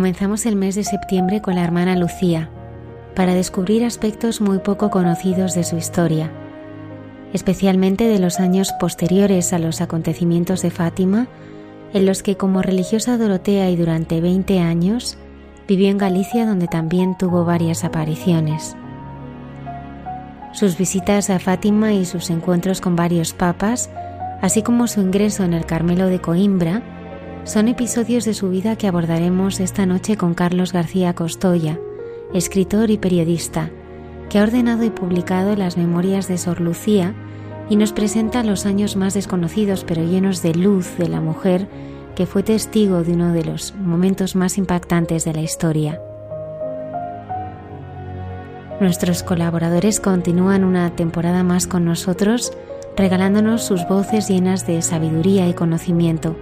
Comenzamos el mes de septiembre con la hermana Lucía para descubrir aspectos muy poco conocidos de su historia, especialmente de los años posteriores a los acontecimientos de Fátima, en los que como religiosa Dorotea y durante 20 años vivió en Galicia donde también tuvo varias apariciones. Sus visitas a Fátima y sus encuentros con varios papas, así como su ingreso en el Carmelo de Coimbra, son episodios de su vida que abordaremos esta noche con Carlos García Costoya, escritor y periodista, que ha ordenado y publicado las memorias de Sor Lucía y nos presenta los años más desconocidos pero llenos de luz de la mujer que fue testigo de uno de los momentos más impactantes de la historia. Nuestros colaboradores continúan una temporada más con nosotros, regalándonos sus voces llenas de sabiduría y conocimiento,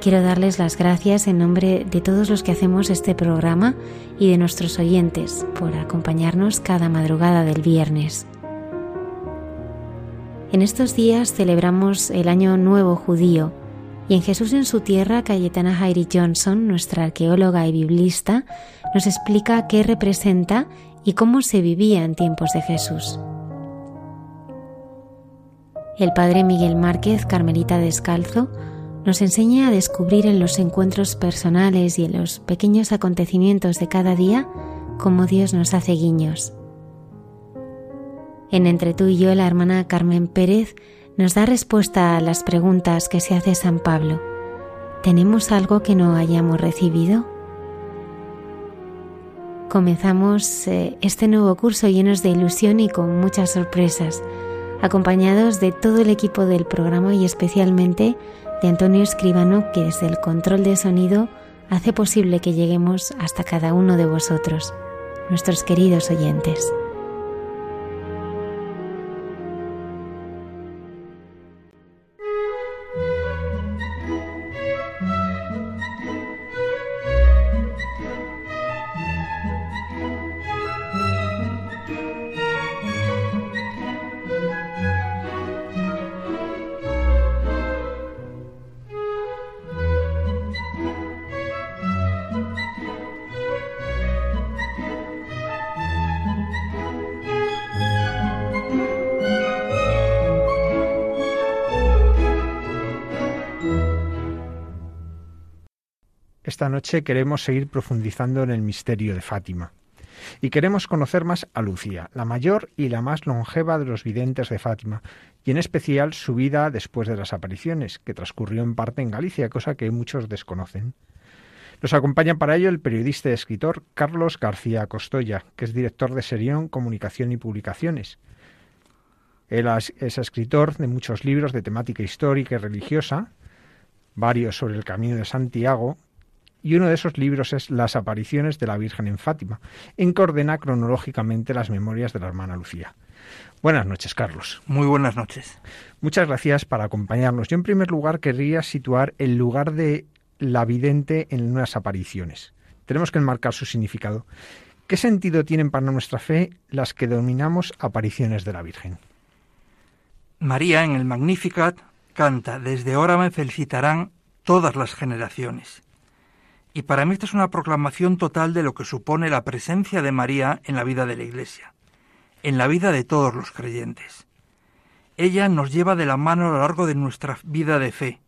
Quiero darles las gracias en nombre de todos los que hacemos este programa y de nuestros oyentes por acompañarnos cada madrugada del viernes. En estos días celebramos el Año Nuevo Judío y en Jesús en su tierra, Cayetana Jairi Johnson, nuestra arqueóloga y biblista, nos explica qué representa y cómo se vivía en tiempos de Jesús. El padre Miguel Márquez, Carmelita Descalzo, nos enseña a descubrir en los encuentros personales y en los pequeños acontecimientos de cada día cómo Dios nos hace guiños. En Entre tú y yo, la hermana Carmen Pérez nos da respuesta a las preguntas que se hace San Pablo. ¿Tenemos algo que no hayamos recibido? Comenzamos eh, este nuevo curso llenos de ilusión y con muchas sorpresas, acompañados de todo el equipo del programa y especialmente de Antonio Escribano que desde el control de sonido hace posible que lleguemos hasta cada uno de vosotros, nuestros queridos oyentes. Esta noche queremos seguir profundizando en el misterio de Fátima. Y queremos conocer más a Lucía, la mayor y la más longeva de los videntes de Fátima, y en especial su vida después de las apariciones, que transcurrió en parte en Galicia, cosa que muchos desconocen. Nos acompaña para ello el periodista y escritor Carlos García Costoya, que es director de Serión Comunicación y Publicaciones. Él es escritor de muchos libros de temática histórica y religiosa, varios sobre el Camino de Santiago y uno de esos libros es Las apariciones de la Virgen en Fátima, en que ordena cronológicamente las memorias de la hermana Lucía. Buenas noches, Carlos. Muy buenas noches. Muchas gracias por acompañarnos. Yo, en primer lugar, querría situar el lugar de la vidente en unas apariciones. Tenemos que enmarcar su significado. ¿Qué sentido tienen para nuestra fe las que denominamos apariciones de la Virgen? María en el Magnificat canta, desde ahora me felicitarán todas las generaciones. Y para mí esta es una proclamación total de lo que supone la presencia de María en la vida de la Iglesia, en la vida de todos los creyentes. Ella nos lleva de la mano a lo largo de nuestra vida de fe.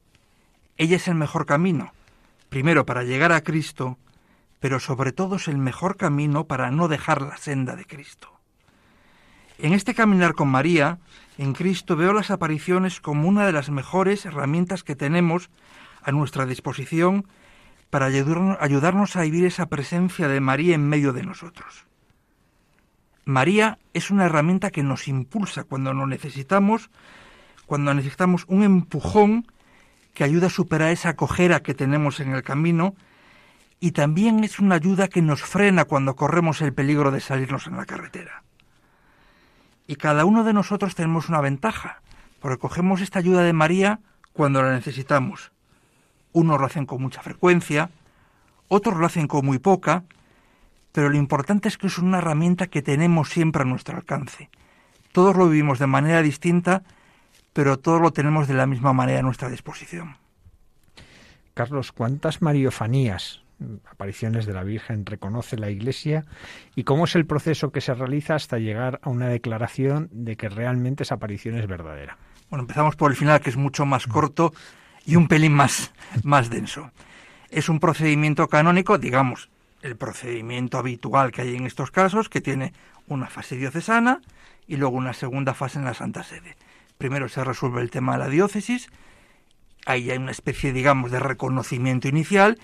Ella es el mejor camino, primero para llegar a Cristo, pero sobre todo es el mejor camino para no dejar la senda de Cristo. En este caminar con María, en Cristo veo las apariciones como una de las mejores herramientas que tenemos a nuestra disposición para ayudarnos a vivir esa presencia de María en medio de nosotros. María es una herramienta que nos impulsa cuando nos necesitamos, cuando necesitamos un empujón que ayuda a superar esa cojera que tenemos en el camino y también es una ayuda que nos frena cuando corremos el peligro de salirnos en la carretera. Y cada uno de nosotros tenemos una ventaja, porque cogemos esta ayuda de María cuando la necesitamos. Unos lo hacen con mucha frecuencia, otros lo hacen con muy poca, pero lo importante es que es una herramienta que tenemos siempre a nuestro alcance. Todos lo vivimos de manera distinta, pero todos lo tenemos de la misma manera a nuestra disposición. Carlos, ¿cuántas mariofanías, apariciones de la Virgen, reconoce la Iglesia y cómo es el proceso que se realiza hasta llegar a una declaración de que realmente esa aparición es verdadera? Bueno, empezamos por el final, que es mucho más corto y un pelín más, más denso. Es un procedimiento canónico, digamos, el procedimiento habitual que hay en estos casos, que tiene una fase diocesana y luego una segunda fase en la Santa Sede primero se resuelve el tema de la diócesis, ahí hay una especie, digamos, de reconocimiento inicial,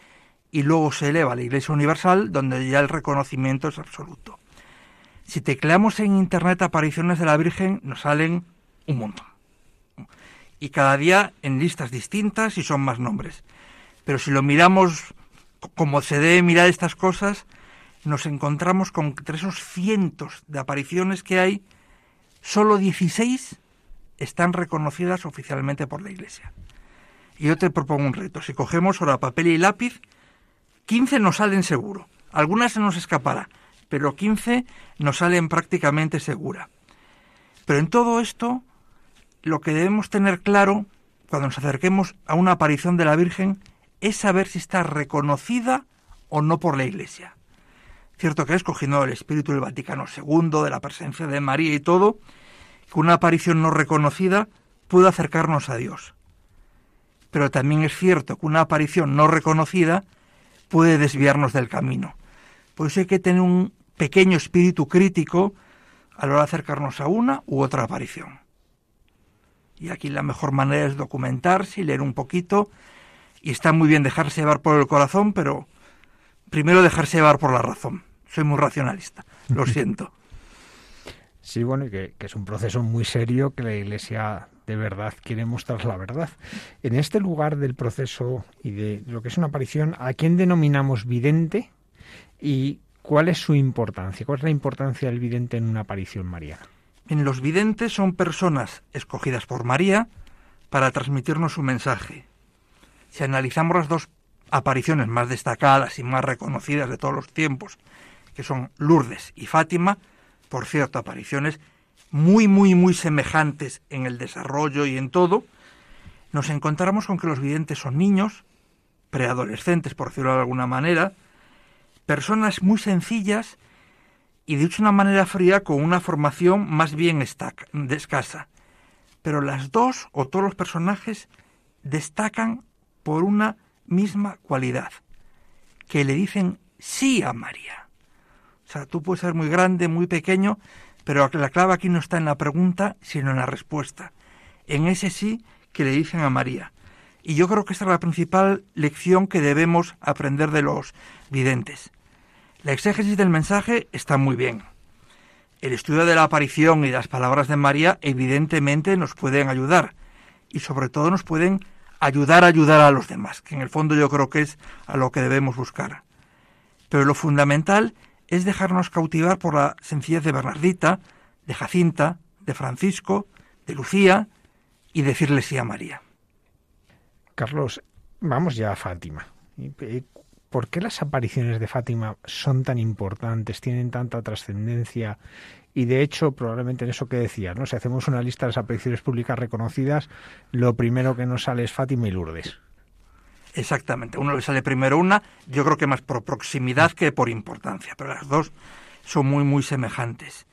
y luego se eleva a la Iglesia Universal, donde ya el reconocimiento es absoluto. Si tecleamos en Internet apariciones de la Virgen, nos salen un montón. Y cada día en listas distintas y son más nombres. Pero si lo miramos como se debe mirar estas cosas, nos encontramos con entre esos cientos de apariciones que hay, solo 16 están reconocidas oficialmente por la Iglesia. Y yo te propongo un reto. Si cogemos ahora papel y lápiz, 15 nos salen seguro. Algunas se nos escapará, pero 15 nos salen prácticamente segura. Pero en todo esto, lo que debemos tener claro cuando nos acerquemos a una aparición de la Virgen es saber si está reconocida o no por la Iglesia. Cierto que es cogiendo el espíritu del Vaticano II, de la presencia de María y todo, que una aparición no reconocida puede acercarnos a Dios. Pero también es cierto que una aparición no reconocida puede desviarnos del camino. Por eso hay que tener un pequeño espíritu crítico a la hora de acercarnos a una u otra aparición. Y aquí la mejor manera es documentarse y leer un poquito. Y está muy bien dejarse llevar por el corazón, pero primero dejarse llevar por la razón. Soy muy racionalista, lo siento. Sí, bueno, y que, es un proceso muy serio que la Iglesia de verdad quiere mostrar la verdad. En este lugar del proceso y de lo que es una aparición, ¿a quién denominamos vidente y cuál es su importancia? ¿Cuál es la importancia del vidente en una aparición mariana? En los videntes son personas escogidas por María para transmitirnos su mensaje. Si analizamos las dos apariciones más destacadas y más reconocidas de todos los tiempos, que son Lourdes y Fátima, por cierto, apariciones muy, muy, muy semejantes en el desarrollo y en todo, nos encontramos con que los videntes son niños, preadolescentes, por decirlo de alguna manera, personas muy sencillas y dicho de una manera fría con una formación más bien escasa. Pero las dos o todos los personajes destacan por una misma cualidad, que le dicen sí a María. O sea, tú puedes ser muy grande, muy pequeño, pero la clave aquí no está en la pregunta, sino en la respuesta. En ese sí que le dicen a María. Y yo creo que esta es la principal lección que debemos aprender de los videntes. La exégesis del mensaje está muy bien. El estudio de la aparición y las palabras de María evidentemente nos pueden ayudar y sobre todo nos pueden ayudar a ayudar a los demás, que en el fondo yo creo que es a lo que debemos buscar. Pero lo fundamental es dejarnos cautivar por la sencillez de Bernardita, de Jacinta, de Francisco, de Lucía y decirle sí a María. Carlos, vamos ya a Fátima. ¿Por qué las apariciones de Fátima son tan importantes, tienen tanta trascendencia? Y de hecho, probablemente en eso que decías, ¿no? Si hacemos una lista de las apariciones públicas reconocidas, lo primero que nos sale es Fátima y Lourdes. Exactamente, uno le sale primero una, yo creo que más por proximidad que por importancia, pero las dos son muy, muy semejantes.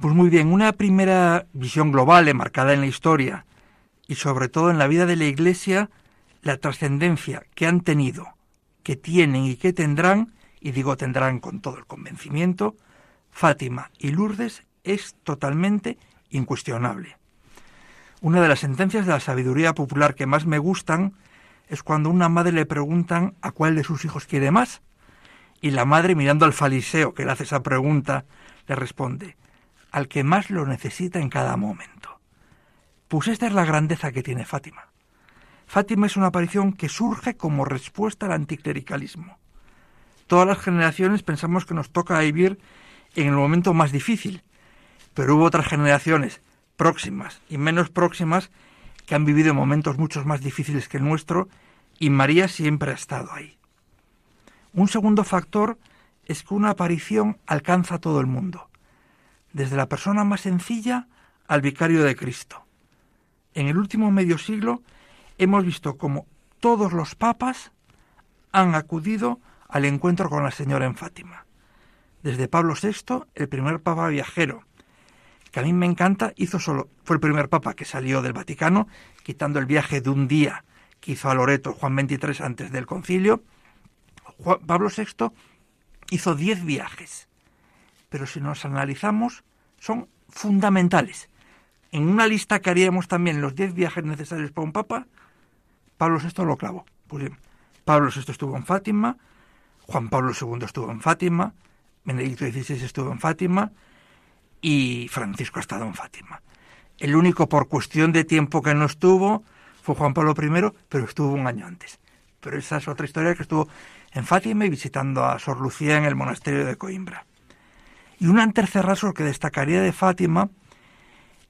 Pues muy bien, una primera visión global enmarcada en la historia y sobre todo en la vida de la Iglesia, la trascendencia que han tenido, que tienen y que tendrán, y digo tendrán con todo el convencimiento, Fátima y Lourdes es totalmente incuestionable. Una de las sentencias de la sabiduría popular que más me gustan es cuando una madre le preguntan a cuál de sus hijos quiere más. Y la madre, mirando al fariseo que le hace esa pregunta, le responde, al que más lo necesita en cada momento. Pues esta es la grandeza que tiene Fátima. Fátima es una aparición que surge como respuesta al anticlericalismo. Todas las generaciones pensamos que nos toca vivir en el momento más difícil, pero hubo otras generaciones próximas y menos próximas que han vivido momentos mucho más difíciles que el nuestro y María siempre ha estado ahí. Un segundo factor es que una aparición alcanza a todo el mundo, desde la persona más sencilla al vicario de Cristo. En el último medio siglo hemos visto cómo todos los papas han acudido al encuentro con la Señora en Fátima. Desde Pablo VI, el primer papa viajero, que a mí me encanta, hizo solo, fue el primer papa que salió del Vaticano, quitando el viaje de un día que hizo a Loreto Juan XXIII antes del concilio. Pablo VI hizo diez viajes, pero si nos analizamos, son fundamentales. En una lista que haríamos también los diez viajes necesarios para un papa, Pablo VI lo clavó. Pues bien, Pablo VI estuvo en Fátima, Juan Pablo II estuvo en Fátima, Benedicto XVI estuvo en Fátima, y Francisco ha estado en Fátima. El único por cuestión de tiempo que no estuvo fue Juan Pablo I, pero estuvo un año antes. Pero esa es otra historia que estuvo en Fátima y visitando a Sor Lucía en el monasterio de Coimbra. Y un tercer rasgo que destacaría de Fátima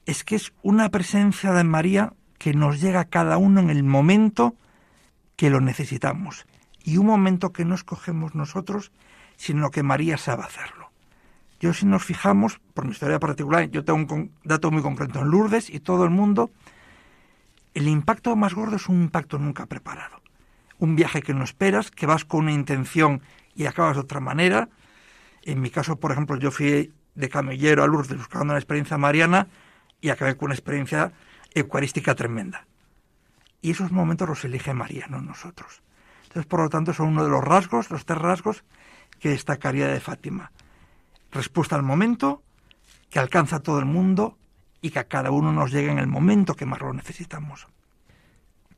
es que es una presencia de María que nos llega a cada uno en el momento que lo necesitamos. Y un momento que no escogemos nosotros, sino que María sabe hacerlo. Yo si nos fijamos, por mi historia particular, yo tengo un dato muy concreto en Lourdes y todo el mundo, el impacto más gordo es un impacto nunca preparado. Un viaje que no esperas, que vas con una intención y acabas de otra manera. En mi caso, por ejemplo, yo fui de camellero a Lourdes buscando una experiencia mariana y acabé con una experiencia eucarística tremenda. Y esos momentos los elige María, no nosotros. Entonces, por lo tanto, son uno de los rasgos, los tres rasgos que destacaría de Fátima respuesta al momento, que alcanza a todo el mundo y que a cada uno nos llegue en el momento que más lo necesitamos.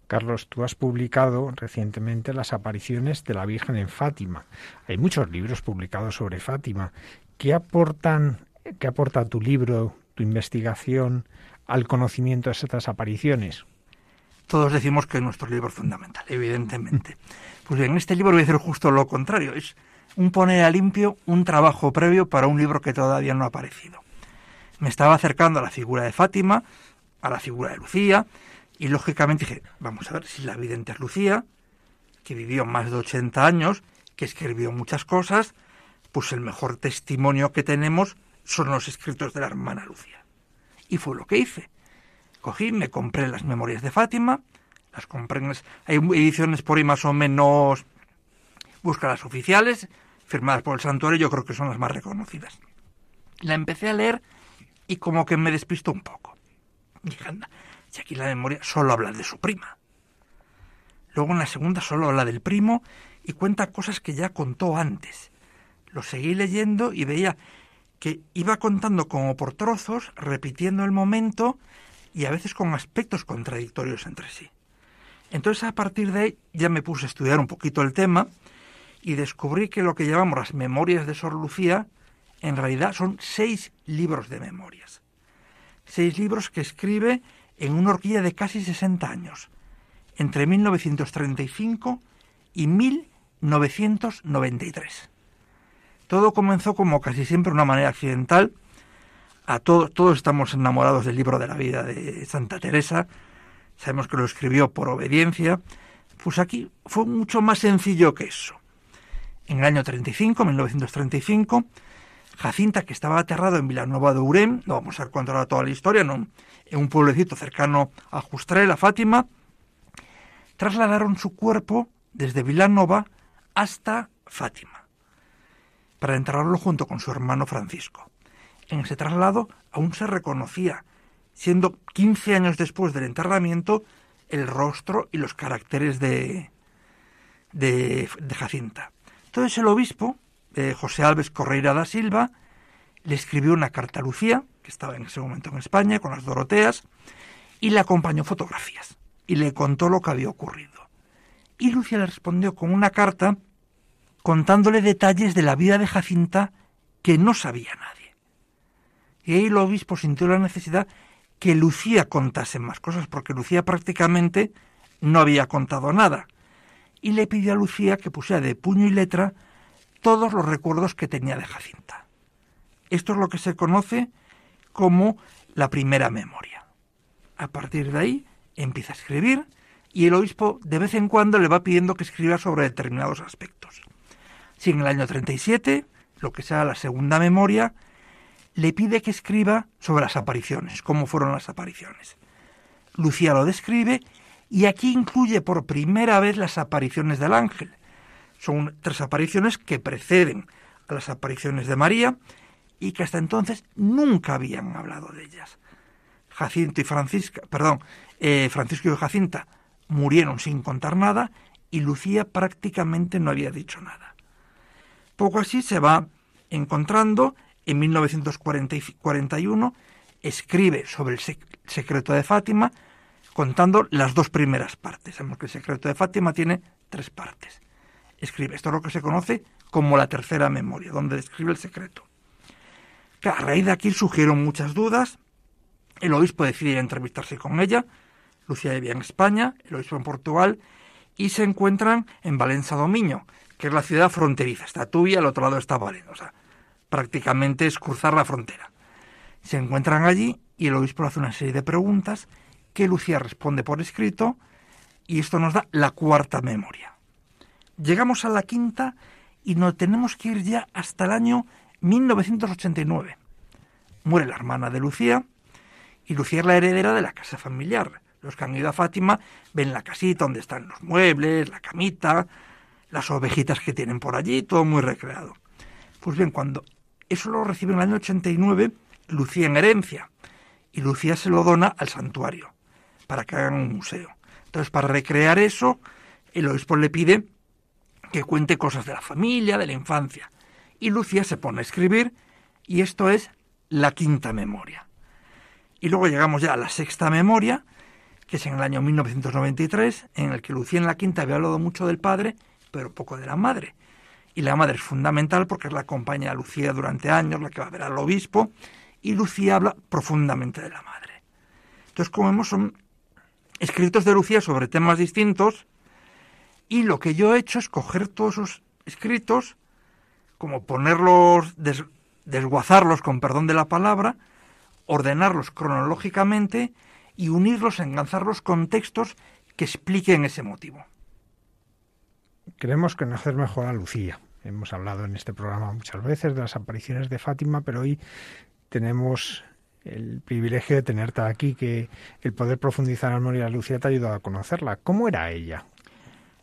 Carlos, tú has publicado recientemente las apariciones de la Virgen en Fátima. Hay muchos libros publicados sobre Fátima. ¿Qué aportan, qué aporta tu libro, tu investigación al conocimiento de estas apariciones? Todos decimos que nuestro libro es fundamental, evidentemente. Pues en este libro voy a decir justo lo contrario. Es un poner a limpio un trabajo previo para un libro que todavía no ha aparecido. Me estaba acercando a la figura de Fátima, a la figura de Lucía, y lógicamente dije, vamos a ver si la vidente es Lucía, que vivió más de 80 años, que escribió muchas cosas, pues el mejor testimonio que tenemos son los escritos de la hermana Lucía. Y fue lo que hice. Cogí, me compré las memorias de Fátima, las compré. Hay ediciones por ahí más o menos busca las oficiales, firmadas por el santuario, yo creo que son las más reconocidas. La empecé a leer y como que me despistó un poco. Dije, anda, si aquí la memoria solo habla de su prima. Luego en la segunda solo habla del primo y cuenta cosas que ya contó antes. Lo seguí leyendo y veía que iba contando como por trozos, repitiendo el momento y a veces con aspectos contradictorios entre sí. Entonces a partir de ahí ya me puse a estudiar un poquito el tema y descubrí que lo que llamamos las memorias de Sor Lucía en realidad son seis libros de memorias. Seis libros que escribe en una horquilla de casi 60 años, entre 1935 y 1993. Todo comenzó como casi siempre una manera accidental. A todos, todos estamos enamorados del libro de la vida de Santa Teresa. Sabemos que lo escribió por obediencia. Pues aquí fue mucho más sencillo que eso en el año 35, 1935, Jacinta, que estaba aterrado en Villanueva de Urem, no vamos a contar toda la historia, en un pueblecito cercano a Justrel, a Fátima, trasladaron su cuerpo desde Vilanova hasta Fátima, para enterrarlo junto con su hermano Francisco. En ese traslado aún se reconocía, siendo 15 años después del enterramiento, el rostro y los caracteres de, de, Jacinta. Entonces el obispo, eh, José Alves Correira da Silva, le escribió una carta a Lucía, que estaba en ese momento en España con las Doroteas, y le acompañó fotografías y le contó lo que había ocurrido. Y Lucía le respondió con una carta contándole detalles de la vida de Jacinta que no sabía nadie. Y ahí el obispo sintió la necesidad que Lucía contase más cosas, porque Lucía prácticamente no había contado nada. Y le pidió a Lucía que pusiera de puño y letra todos los recuerdos que tenía de Jacinta. Esto es lo que se conoce como la primera memoria. A partir de ahí empieza a escribir y el obispo de vez en cuando le va pidiendo que escriba sobre determinados aspectos. Si en el año 37, lo que sea la segunda memoria, le pide que escriba sobre las apariciones, cómo fueron las apariciones. Lucía lo describe y aquí incluye por primera vez las apariciones del ángel. Son tres apariciones que preceden a las apariciones de María y que hasta entonces nunca habían hablado de ellas. Jacinto y Francisca, perdón, eh, Francisco y Jacinta murieron sin contar nada y Lucía prácticamente no había dicho nada. Poco así se va encontrando en 1941 escribe sobre el secreto de Fátima contando las dos primeras partes. Sabemos que el secreto de Fátima tiene tres partes. Escribe, esto es lo que se conoce como la tercera memoria, donde describe el secreto. a raíz de aquí surgieron muchas dudas. El obispo decide entrevistarse con ella. Lucía vivía en España, el obispo en Portugal, y se encuentran en Valencia Domiño, que es la ciudad fronteriza. Está Tubia, al otro lado está Valencia. O sea, prácticamente es cruzar la frontera. Se encuentran allí y el obispo hace una serie de preguntas que Lucía responde por escrito y esto nos da la cuarta memoria. Llegamos a la quinta y nos tenemos que ir ya hasta el año 1989. Muere la hermana de Lucía y Lucía es la heredera de la casa familiar. Los que han ido a Fátima ven la casita donde están los muebles, la camita, las ovejitas que tienen por allí, todo muy recreado. Pues bien, cuando eso lo recibe en el año 89 Lucía en herencia y Lucía se lo dona al santuario para que hagan un museo. Entonces, para recrear eso, el obispo le pide que cuente cosas de la familia, de la infancia. Y Lucía se pone a escribir y esto es la quinta memoria. Y luego llegamos ya a la sexta memoria, que es en el año 1993, en el que Lucía en la quinta había hablado mucho del padre, pero poco de la madre. Y la madre es fundamental porque es la compañía de Lucía durante años, la que va a ver al obispo, y Lucía habla profundamente de la madre. Entonces, como vemos, son escritos de Lucía sobre temas distintos, y lo que yo he hecho es coger todos esos escritos, como ponerlos, desguazarlos, con perdón de la palabra, ordenarlos cronológicamente y unirlos, enganzarlos con textos que expliquen ese motivo. Queremos conocer mejor a Lucía. Hemos hablado en este programa muchas veces de las apariciones de Fátima, pero hoy tenemos el privilegio de tenerte aquí, que el poder profundizar en la memoria Lucía te ha ayudado a conocerla. ¿Cómo era ella?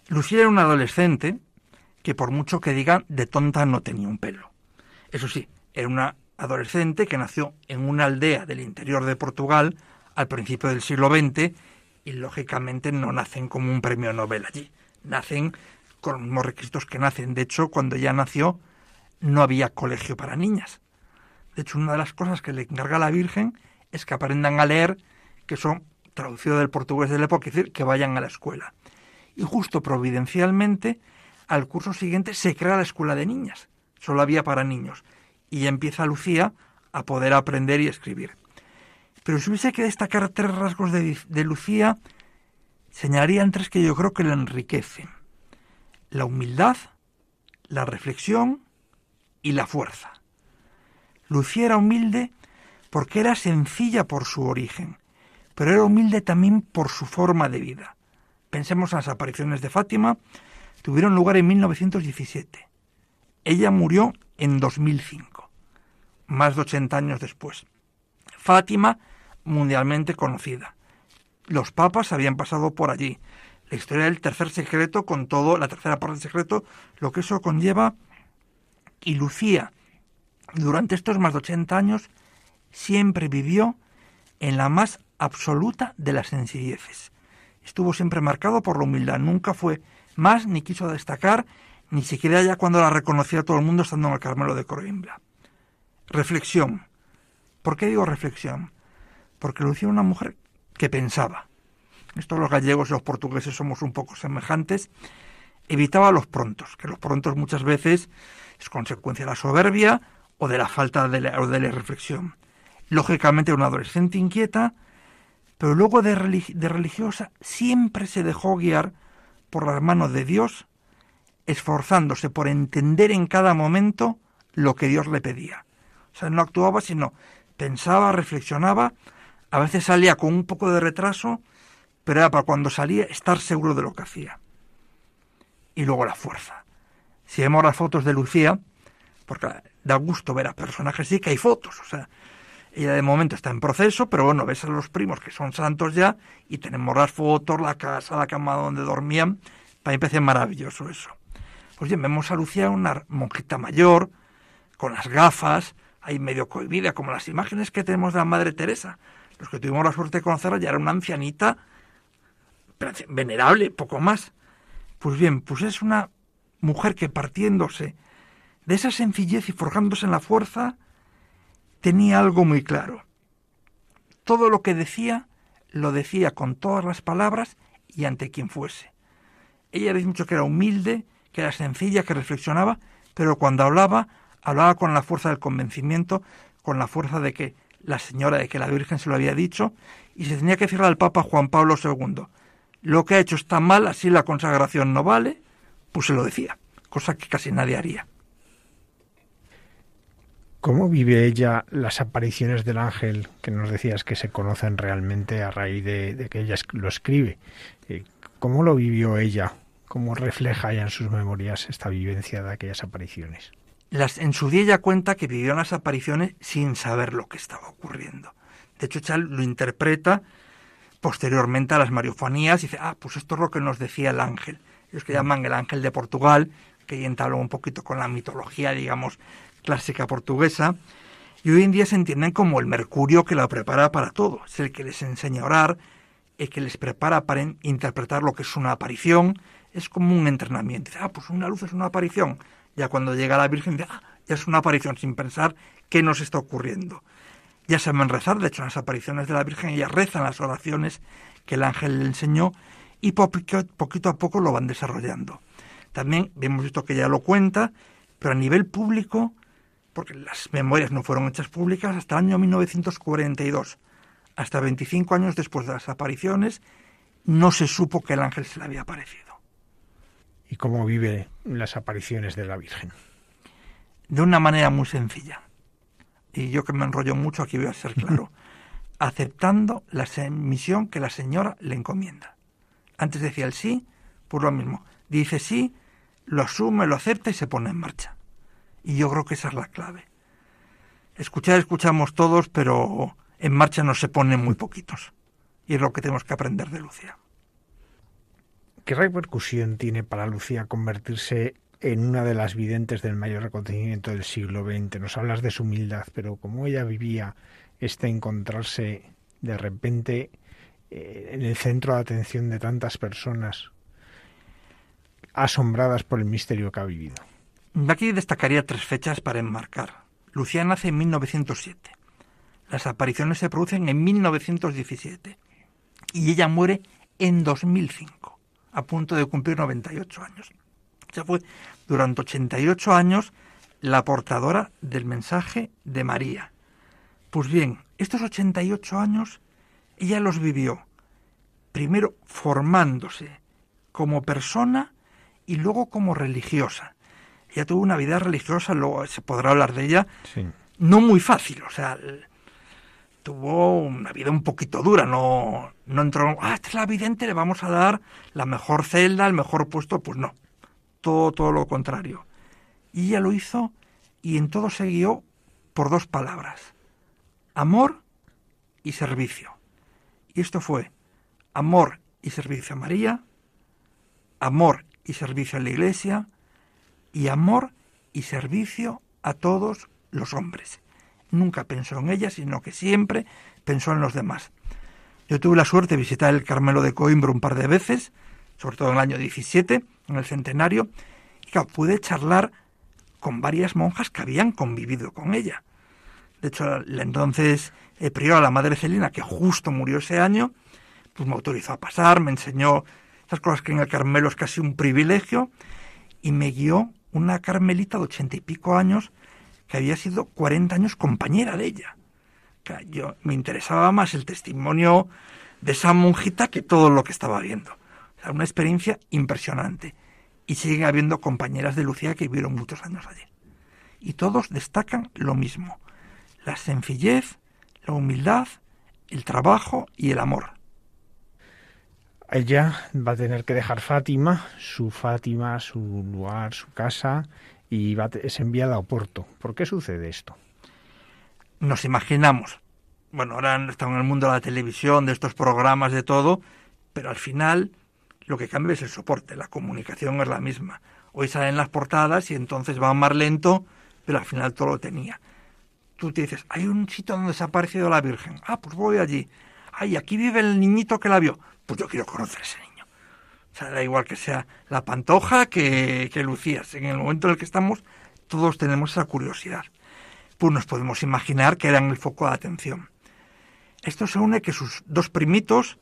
Lucía era una adolescente que por mucho que digan, de tonta no tenía un pelo. Eso sí, era una adolescente que nació en una aldea del interior de Portugal al principio del siglo XX y lógicamente no nacen como un premio Nobel allí. Nacen con los requisitos que nacen. De hecho, cuando ella nació, no había colegio para niñas. De hecho, una de las cosas que le encarga la Virgen es que aprendan a leer, que son traducido del portugués de la época, es decir, que vayan a la escuela. Y justo providencialmente, al curso siguiente se crea la escuela de niñas. Solo había para niños. Y empieza Lucía a poder aprender y escribir. Pero si hubiese que destacar tres rasgos de, de Lucía, señalarían tres que yo creo que la enriquecen la humildad, la reflexión y la fuerza. Lucía era humilde porque era sencilla por su origen, pero era humilde también por su forma de vida. Pensemos en las apariciones de Fátima, tuvieron lugar en 1917. Ella murió en 2005, más de 80 años después. Fátima, mundialmente conocida. Los papas habían pasado por allí la historia del tercer secreto con todo, la tercera parte del secreto, lo que eso conlleva. Y Lucía, durante estos más de 80 años, siempre vivió en la más absoluta de las sencilleces. Estuvo siempre marcado por la humildad, nunca fue más ni quiso destacar, ni siquiera ya cuando la reconocía todo el mundo estando en el Carmelo de Coimbra. Reflexión. ¿Por qué digo reflexión? Porque Lucía era una mujer que pensaba, esto los gallegos y los portugueses somos un poco semejantes, evitaba los prontos, que los prontos muchas veces es consecuencia de la soberbia o de la falta de la, de la reflexión. Lógicamente una adolescente inquieta, pero luego de, de religiosa siempre se dejó guiar por las manos de Dios, esforzándose por entender en cada momento lo que Dios le pedía. O sea, no actuaba, sino pensaba, reflexionaba, a veces salía con un poco de retraso, pero era para cuando salía estar seguro de lo que hacía. Y luego la fuerza. Si vemos las fotos de Lucía, porque da gusto ver a personajes, sí que hay fotos, o sea, ella de momento está en proceso, pero bueno, ves a los primos que son santos ya y tenemos las fotos, la casa, la cama donde dormían. Para mí parece maravilloso eso. Pues bien, vemos a Lucía una monjita mayor, con las gafas, ahí medio cohibida, como las imágenes que tenemos de la Madre Teresa. Los que tuvimos la suerte de conocerla ya era una ancianita venerable, poco más. Pues bien, pues es una mujer que partiéndose de esa sencillez y forjándose en la fuerza, tenía algo muy claro. Todo lo que decía, lo decía con todas las palabras y ante quien fuese. Ella dice mucho que era humilde, que era sencilla, que reflexionaba, pero cuando hablaba, hablaba con la fuerza del convencimiento, con la fuerza de que la señora, de que la Virgen se lo había dicho, y se tenía que decirle al Papa Juan Pablo II. Lo que ha hecho está mal, así la consagración no vale, pues se lo decía, cosa que casi nadie haría. ¿Cómo vive ella las apariciones del ángel que nos decías que se conocen realmente a raíz de, que ella lo escribe? Eh, ¿Cómo lo vivió ella? ¿Cómo refleja ella en sus memorias esta vivencia de aquellas apariciones? Las, en su día ella cuenta que vivió las apariciones sin saber lo que estaba ocurriendo. De hecho, ella lo interpreta posteriormente a las mariofonías y dice, ah, pues esto es lo que nos decía el ángel. Ellos que llaman el ángel de Portugal, que entabla un poquito con la mitología, digamos, clásica portuguesa, y hoy en día se entienden como el mercurio que la prepara para todo. Es el que les enseña a orar, el que les prepara para interpretar lo que es una aparición. Es como un entrenamiento. Dice, ah, pues una luz es una aparición. Ya cuando llega la Virgen, dice, ah, ya es una aparición sin pensar qué nos está ocurriendo. Ya saben rezar, de hecho, en las apariciones de la Virgen, ellas rezan las oraciones que el ángel le enseñó y poquito a poco lo van desarrollando. También hemos visto que ella lo cuenta, pero a nivel público porque las memorias no fueron hechas públicas hasta el año 1942. Hasta 25 años después de las apariciones, no se supo que el ángel se le había aparecido. ¿Y cómo vive las apariciones de la Virgen? De una manera muy sencilla. Y yo que me enrollo mucho, aquí voy a ser claro. aceptando la misión que la señora le encomienda. Antes decía el sí, por lo mismo. Dice sí, lo asume, lo acepta y se pone en marcha. Y yo creo que esa es la clave. Escuchar escuchamos todos, pero en marcha no se ponen muy poquitos. Y es lo que tenemos que aprender de Lucía. ¿Qué repercusión tiene para Lucía convertirse en una de las videntes del mayor acontecimiento del siglo XX? Nos hablas de su humildad, pero cómo ella vivía este encontrarse de repente eh, en el centro de atención de tantas personas asombradas por el misterio que ha vivido. Aquí destacaría tres fechas para enmarcar. Lucía nace en 1907. Las apariciones se producen en 1917. Y ella muere en 2005, a punto de cumplir 98 años. Ya fue durante 88 años la portadora del mensaje de María. Pues bien, estos 88 años ella los vivió, primero formándose como persona y luego como religiosa. Ella tuvo una vida religiosa, luego se podrá hablar de ella, no muy fácil, o sea, tuvo una vida un poquito dura, no, no entró, ah, esta es la vidente, le vamos a dar la mejor celda, el mejor puesto, pues no, todo, todo lo contrario. Y ella lo hizo y en todo se guió por dos palabras, amor y servicio. Y esto fue amor y servicio a María, amor y servicio a la Iglesia, y amor y servicio a todos los hombres. Nunca pensó en ella, sino que siempre pensó en los demás. Yo tuve la suerte de visitar el Carmelo de Coimbra un par de veces, sobre todo en el año 17, en el centenario, y pude charlar con varias monjas que habían convivido con ella. De hecho, la entonces eh, priora, la madre Celina, que justo murió ese año, pues me autorizó a pasar, me enseñó esas cosas que en el Carmelo es casi un privilegio, y me guió una carmelita de ochenta y pico años que había sido 40 años compañera de ella. yo me interesaba más el testimonio de esa monjita que todo lo que estaba viendo. Una experiencia impresionante. Y sigue habiendo compañeras de Lucía que vivieron muchos años allí. Y todos destacan lo mismo. La sencillez, la humildad, el trabajo y el amor. Ella va a tener que dejar Fátima, su Fátima, su lugar, su casa, y va, es enviada a Oporto. ¿Por qué sucede esto? Nos imaginamos. Bueno, ahora estamos en el mundo de la televisión, de estos programas, de todo, pero al final lo que cambia es el soporte, la comunicación es la misma. Hoy salen las portadas y entonces va más lento, pero al final todo lo tenía. Tú te dices, hay un sitio donde se ha aparecido la Virgen. Ah, pues voy allí. Ay, aquí vive el niñito que la vio. Pues yo quiero conocer a ese niño. O sea, da igual que sea la pantoja que, que Lucía. En el momento en el que estamos, todos tenemos esa curiosidad. Pues nos podemos imaginar que eran el foco de atención. Esto se une que sus dos primitos,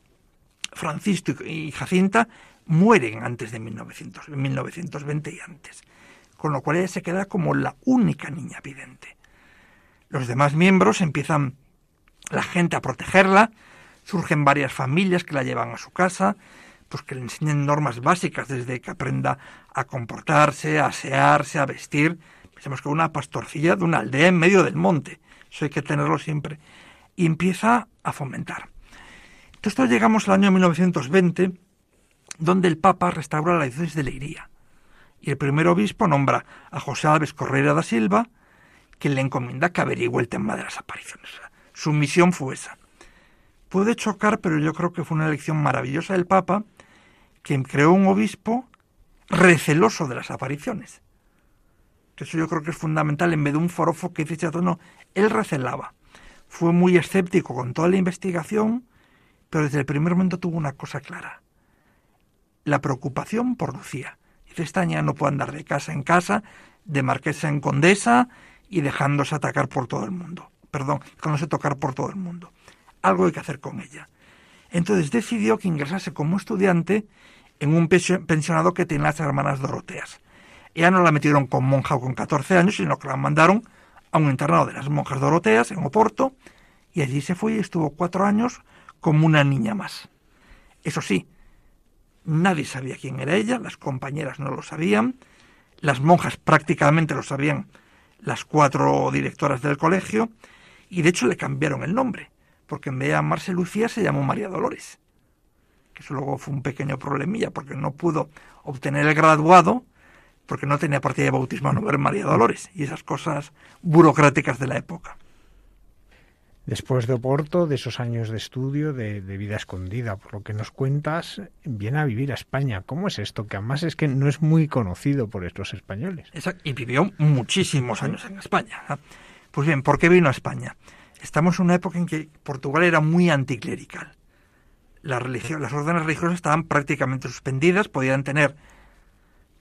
Francisco y Jacinta, mueren antes de 1900, 1920 y antes, con lo cual ella se queda como la única niña vidente. Los demás miembros empiezan la gente a protegerla, surgen varias familias que la llevan a su casa, pues que le enseñen normas básicas desde que aprenda a comportarse, a asearse, a vestir. Pensemos que una pastorcilla de una aldea en medio del monte, eso hay que tenerlo siempre. Y empieza a fomentar. Entonces llegamos al año 1920, donde el Papa restaura la diócesis de Leiría. Y el primer obispo nombra a José Alves Correira da Silva, que le encomienda que averigüe el tema de las apariciones. Su misión fue esa. Puede chocar, pero yo creo que fue una elección maravillosa del Papa, quien creó un obispo receloso de las apariciones. Eso yo creo que es fundamental, en vez de un forofo que dice, no, él recelaba. Fue muy escéptico con toda la investigación, pero desde el primer momento tuvo una cosa clara. La preocupación por Lucía. Dice, esta niña no puede andar de casa en casa, de marquesa en condesa y dejándose atacar por todo el mundo. Perdón, dejándose tocar por todo el mundo. Algo hay que hacer con ella. Entonces decidió que ingresase como estudiante en un pensionado que tenía las hermanas Doroteas. Ella no la metieron con monja con 14 años, sino que la mandaron a un internado de las monjas Doroteas en Oporto, y allí se fue y estuvo cuatro años como una niña más. Eso sí, nadie sabía quién era ella, las compañeras no lo sabían, las monjas prácticamente lo sabían las cuatro directoras del colegio, y de hecho le cambiaron el nombre, porque en vez de llamarse Lucía se llamó María Dolores. Que eso luego fue un pequeño problemilla, porque no pudo obtener el graduado, porque no tenía partida de bautismo a nombre María Dolores, y esas cosas burocráticas de la época. Después de Oporto, de esos años de estudio, de, vida escondida, por lo que nos cuentas, viene a vivir a España. ¿Cómo es esto? Que además es que no es muy conocido por estos españoles. y vivió muchísimos años en España. Pues bien, ¿por qué vino a España? Estamos en una época en que Portugal era muy anticlerical. La religión, las órdenes religiosas estaban prácticamente suspendidas, podían tener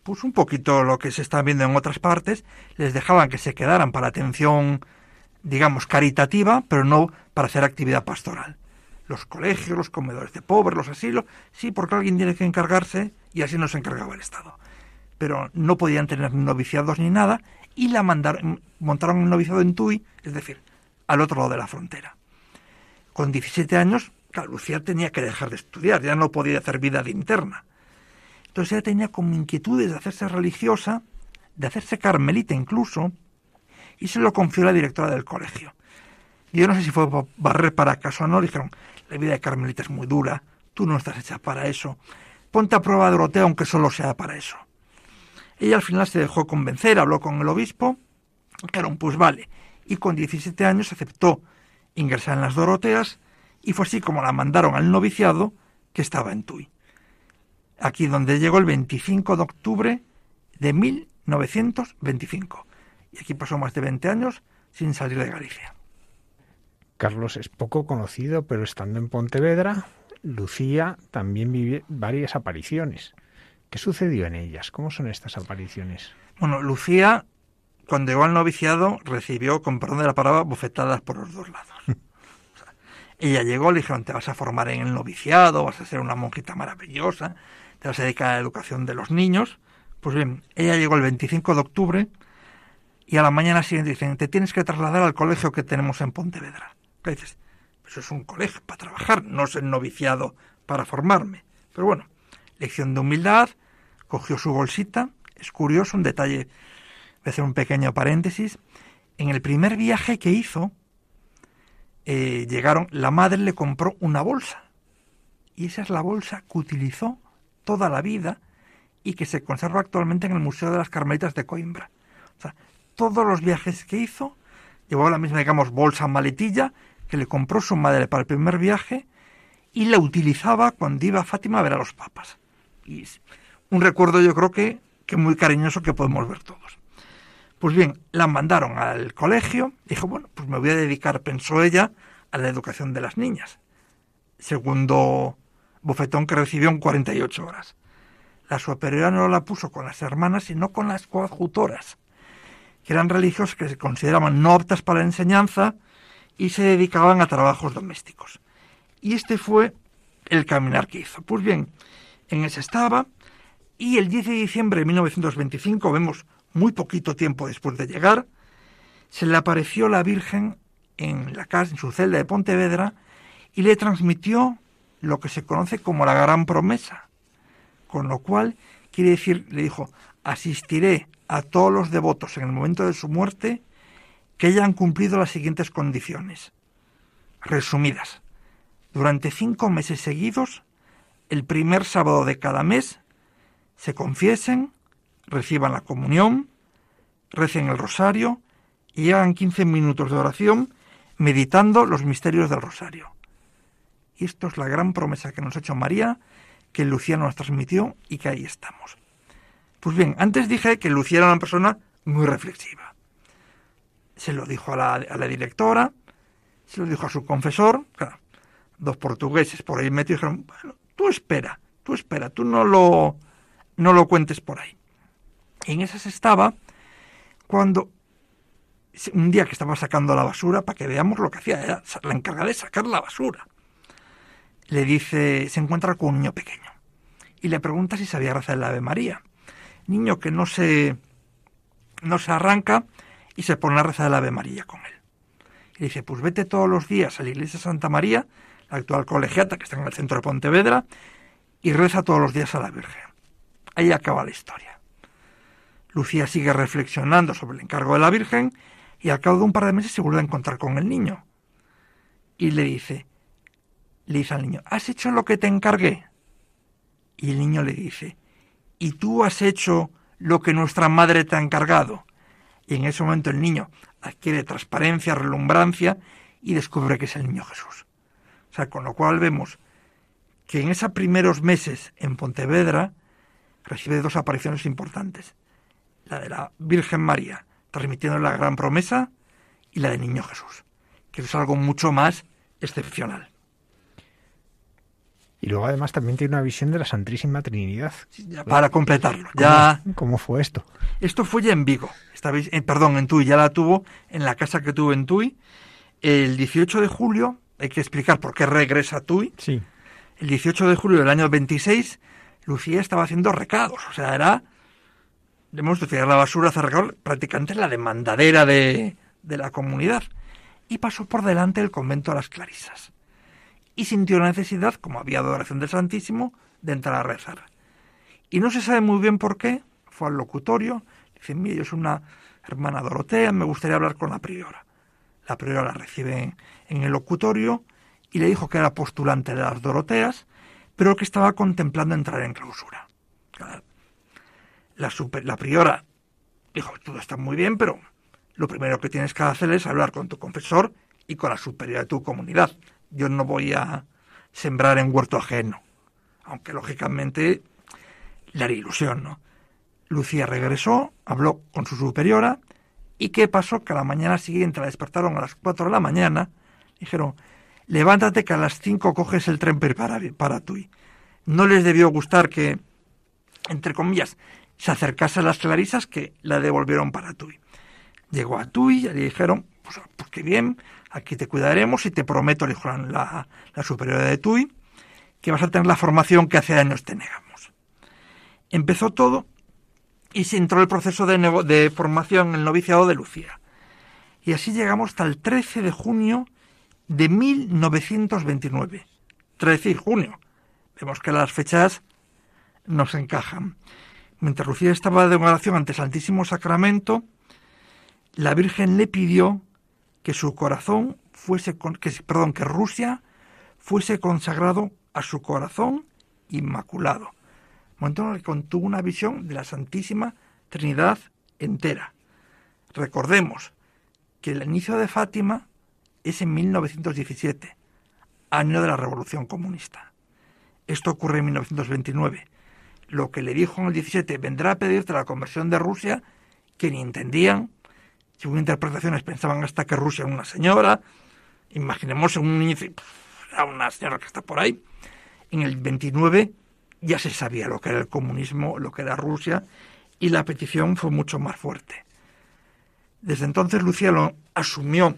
pues un poquito lo que se está viendo en otras partes, les dejaban que se quedaran para atención digamos, caritativa, pero no para hacer actividad pastoral. Los colegios, los comedores de pobres, los asilos, sí, porque alguien tiene que encargarse y así no se encargaba el Estado. Pero no podían tener noviciados ni nada y la mandaron, montaron un noviciado en Tui, es decir, al otro lado de la frontera. Con 17 años, Lucía tenía que dejar de estudiar, ya no podía hacer vida de interna. Entonces ella tenía como inquietudes de hacerse religiosa, de hacerse carmelita incluso, y se lo confió la directora del colegio. Yo no sé si fue barrer para acaso o no, dijeron, la vida de Carmelita es muy dura, tú no estás hecha para eso, ponte a prueba Dorotea aunque solo sea para eso. Ella al final se dejó convencer, habló con el obispo, dijeron, pues vale, y con 17 años aceptó ingresar en las Doroteas, y fue así como la mandaron al noviciado que estaba en Tui. Aquí donde llegó el 25 de octubre de 1925 y aquí pasó más de 20 años sin salir de Galicia. Carlos es poco conocido, pero estando en Pontevedra, Lucía también vive varias apariciones. ¿Qué sucedió en ellas? ¿Cómo son estas apariciones? Bueno, Lucía, cuando llegó al noviciado, recibió, con perdón de la palabra, bofetadas por los dos lados. Ella llegó, le dijeron, te vas a formar en el noviciado, vas a ser una monjita maravillosa, te vas a dedicar a la educación de los niños. Pues bien, ella llegó el 25 de octubre y a la mañana siguiente dicen, te tienes que trasladar al colegio que tenemos en Pontevedra. ¿Qué dices? Eso es un colegio para trabajar, no es el noviciado para formarme. Pero bueno, lección de humildad, cogió su bolsita. Es curioso, un detalle, voy a hacer un pequeño paréntesis. En el primer viaje que hizo, eh, llegaron, la madre le compró una bolsa. Y esa es la bolsa que utilizó toda la vida y que se conserva actualmente en el Museo de las Carmelitas de Coimbra. O sea, todos los viajes que hizo, llevó la misma, digamos, bolsa maletilla que le compró su madre para el primer viaje y la utilizaba cuando iba Fátima a ver a los papas. Y un recuerdo yo creo que, que muy cariñoso que podemos ver todos. Pues bien, la mandaron al colegio, dijo, bueno, pues me voy a dedicar, pensó ella, a la educación de las niñas. Segundo bofetón que recibió en 48 horas. La superiora no la puso con las hermanas, sino con las coadjutoras, que eran religiosas que se consideraban no aptas para la enseñanza y se dedicaban a trabajos domésticos. Y este fue el caminar que hizo. Pues bien, en ese estaba, y el 10 de diciembre de 1925, vemos muy poquito tiempo después de llegar, se le apareció la Virgen en la casa, en su celda de Pontevedra, y le transmitió lo que se conoce como la gran promesa. Con lo cual, quiere decir, le dijo, asistiré a todos los devotos en el momento de su muerte que hayan cumplido las siguientes condiciones. Resumidas. Durante cinco meses seguidos, el primer sábado de cada mes, se confiesen, reciban la comunión, recen el rosario y hagan 15 minutos de oración meditando los misterios del rosario. Y esto es la gran promesa que nos ha hecho María, que Luciano nos transmitió y que ahí estamos. Pues bien, antes dije que Lucía era una persona muy reflexiva. Se lo dijo a la, directora, se lo dijo a su confesor, claro, dos portugueses por ahí metidos dijeron, bueno, tú espera, tú espera, tú no lo, no lo cuentes por ahí. Y en esas estaba cuando un día que estaba sacando la basura, para que veamos lo que hacía, la encargada de sacar la basura. Le dice, se encuentra con un niño pequeño y le pregunta si sabía rezar el Ave María. Niño que no se, no se arranca y se pone a rezar el Ave María con él. Y dice, pues vete todos los días a la iglesia de Santa María, la actual colegiata que está en el centro de Pontevedra, y reza todos los días a la Virgen. Ahí acaba la historia. Lucía sigue reflexionando sobre el encargo de la Virgen y al cabo de un par de meses se vuelve a encontrar con el niño. Y le dice, le dice al niño, ¿has hecho lo que te encargué? Y el niño le dice, ¿y tú has hecho lo que nuestra madre te ha encargado? Y en ese momento el niño adquiere transparencia, relumbrancia y descubre que es el niño Jesús. O sea, con lo cual vemos que en esos primeros meses en Pontevedra recibe dos apariciones importantes. La de la Virgen María, transmitiendo la gran promesa, y la del Niño Jesús, que es algo mucho más excepcional. Y luego además también tiene una visión de la Santísima Trinidad. para completarlo. Ya... ¿Cómo, fue esto? Esto fue ya en Vigo. Esta vez, eh, perdón, en Tui. Ya la tuvo en la casa que tuvo en Tui. El 18 de julio, hay que explicar por qué regresa a Tui. Sí. El 18 de julio del año 26, Lucía estaba haciendo recados. O sea, era, debemos decir, la basura, hacer recados, prácticamente la demandadera de, de la comunidad. Y pasó por delante el convento de las Clarisas y sintió la necesidad, como había adoración del Santísimo, de entrar a rezar. Y no se sabe muy bien por qué, fue al locutorio, dice, mire, yo soy una hermana Dorotea, me gustaría hablar con la priora. La priora la recibe en el locutorio y le dijo que era postulante de las Doroteas, pero que estaba contemplando entrar en clausura. La, la priora dijo, todo está muy bien, pero lo primero que tienes que hacer es hablar con tu confesor y con la superior de tu comunidad yo no voy a sembrar en huerto ajeno, aunque lógicamente le haría ilusión, ¿no? Lucía regresó, habló con su superiora, ¿y qué pasó? Que a la mañana siguiente la despertaron a las 4 de la mañana, dijeron, levántate que a las 5 coges el tren para, para Tui. No les debió gustar que, entre comillas, se acercase a las clarisas que la devolvieron para Tui. Llegó a Tui y le dijeron, pues, pues qué bien, aquí te cuidaremos y te prometo, dijo la, la superiora de Tui, que vas a tener la formación que hace años te negamos. Empezó todo y se entró el proceso de, de formación en el noviciado de Lucía. Y así llegamos hasta el 13 de junio de 1929. 13 de junio. Vemos que las fechas nos encajan. Mientras Lucía estaba de oración ante el Santísimo Sacramento, la Virgen le pidió que su corazón fuese, que, perdón, que Rusia fuese consagrado a su corazón inmaculado. El que contuvo una visión de la Santísima Trinidad entera. Recordemos que el inicio de Fátima es en 1917, año de la Revolución Comunista. Esto ocurre en 1929. Lo que le dijo en el 17, vendrá a pedirte la conversión de Rusia, que ni entendían, según interpretaciones pensaban hasta que Rusia era una señora, imaginemos un niño, a una señora que está por ahí. En el 29 ya se sabía lo que era el comunismo, lo que era Rusia, y la petición fue mucho más fuerte. Desde entonces Lucía lo asumió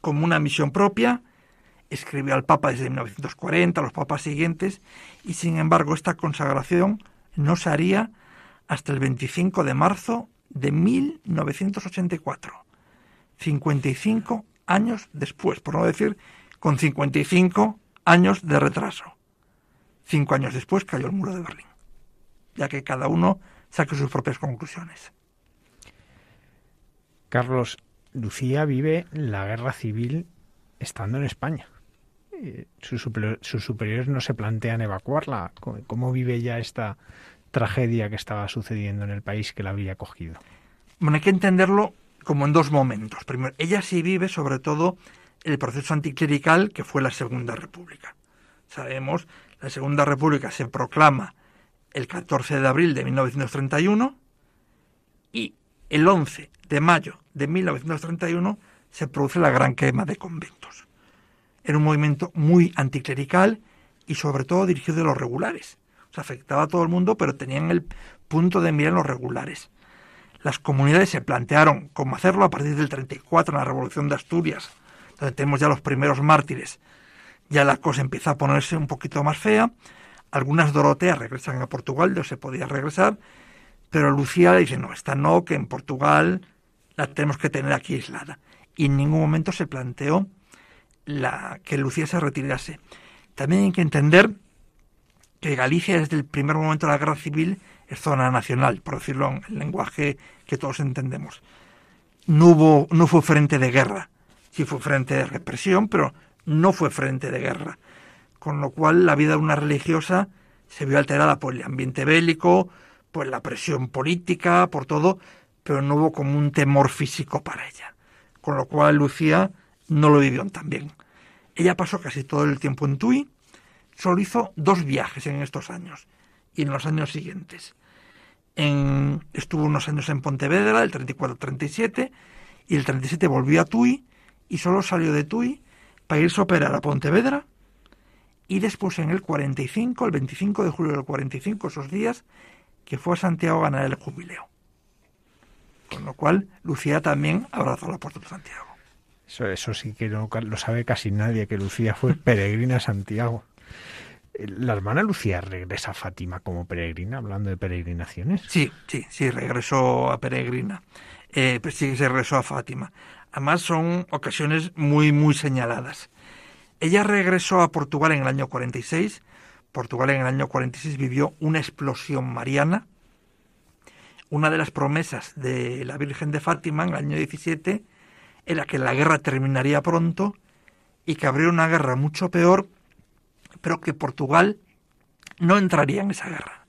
como una misión propia, escribió al Papa desde 1940, a los papas siguientes, y sin embargo esta consagración no se haría hasta el 25 de marzo de 1984, 55 años después, por no decir con 55 años de retraso. Cinco años después cayó el muro de Berlín, ya que cada uno saque sus propias conclusiones. Carlos, Lucía vive la guerra civil estando en España. Eh, sus, superiores no se plantean evacuarla. ¿Cómo vive ya esta tragedia que estaba sucediendo en el país que la había cogido? Bueno, hay que entenderlo como en dos momentos. Primero, ella sí vive sobre todo el proceso anticlerical que fue la Segunda República. Sabemos, la Segunda República se proclama el 14 de abril de 1931 y el 11 de mayo de 1931 se produce la gran quema de conventos. Era un movimiento muy anticlerical y sobre todo dirigido a los regulares. Afectaba a todo el mundo, pero tenían el punto de mira en los regulares. Las comunidades se plantearon cómo hacerlo a partir del 34 en la Revolución de Asturias, donde tenemos ya los primeros mártires. Ya la cosa empieza a ponerse un poquito más fea. Algunas Doroteas regresan a Portugal, no se podía regresar, pero Lucía dice, no, esta no, que en Portugal la tenemos que tener aquí aislada. Y en ningún momento se planteó la, que Lucía se retirase. También hay que entender que Galicia desde el primer momento de la guerra civil es zona nacional, por decirlo en el lenguaje que todos entendemos. No, no fue frente de guerra, sí fue frente de represión, pero no fue frente de guerra. Con lo cual la vida de una religiosa se vio alterada por el ambiente bélico, por la presión política, por todo, pero no hubo como un temor físico para ella. Con lo cual Lucía no lo vivió tan bien. Ella pasó casi todo el tiempo en Tui, solo hizo dos viajes en estos años y en los años siguientes. En, estuvo unos años en Pontevedra, el 34-37, y el 37 volvió a Tui y solo salió de Tui para irse a operar a Pontevedra y después en el 45, el 25 de julio del 45, esos días, que fue a Santiago a ganar el jubileo. Con lo cual, Lucía también abrazó la puerta de Santiago. Eso, eso sí que no lo sabe casi nadie, que Lucía fue peregrina a Santiago. ¿La hermana Lucía regresa a Fátima como peregrina, hablando de peregrinaciones? Sí, sí, sí, regresó a peregrina. Eh, pues sí, se regresó a Fátima. Además, son ocasiones muy, muy señaladas. Ella regresó a Portugal en el año 46 Portugal en el año 46 vivió una explosión mariana. Una de las promesas de la Virgen de Fátima en el año 17 era que la guerra terminaría pronto y que habría una guerra mucho peor, pero que Portugal no entraría en esa guerra.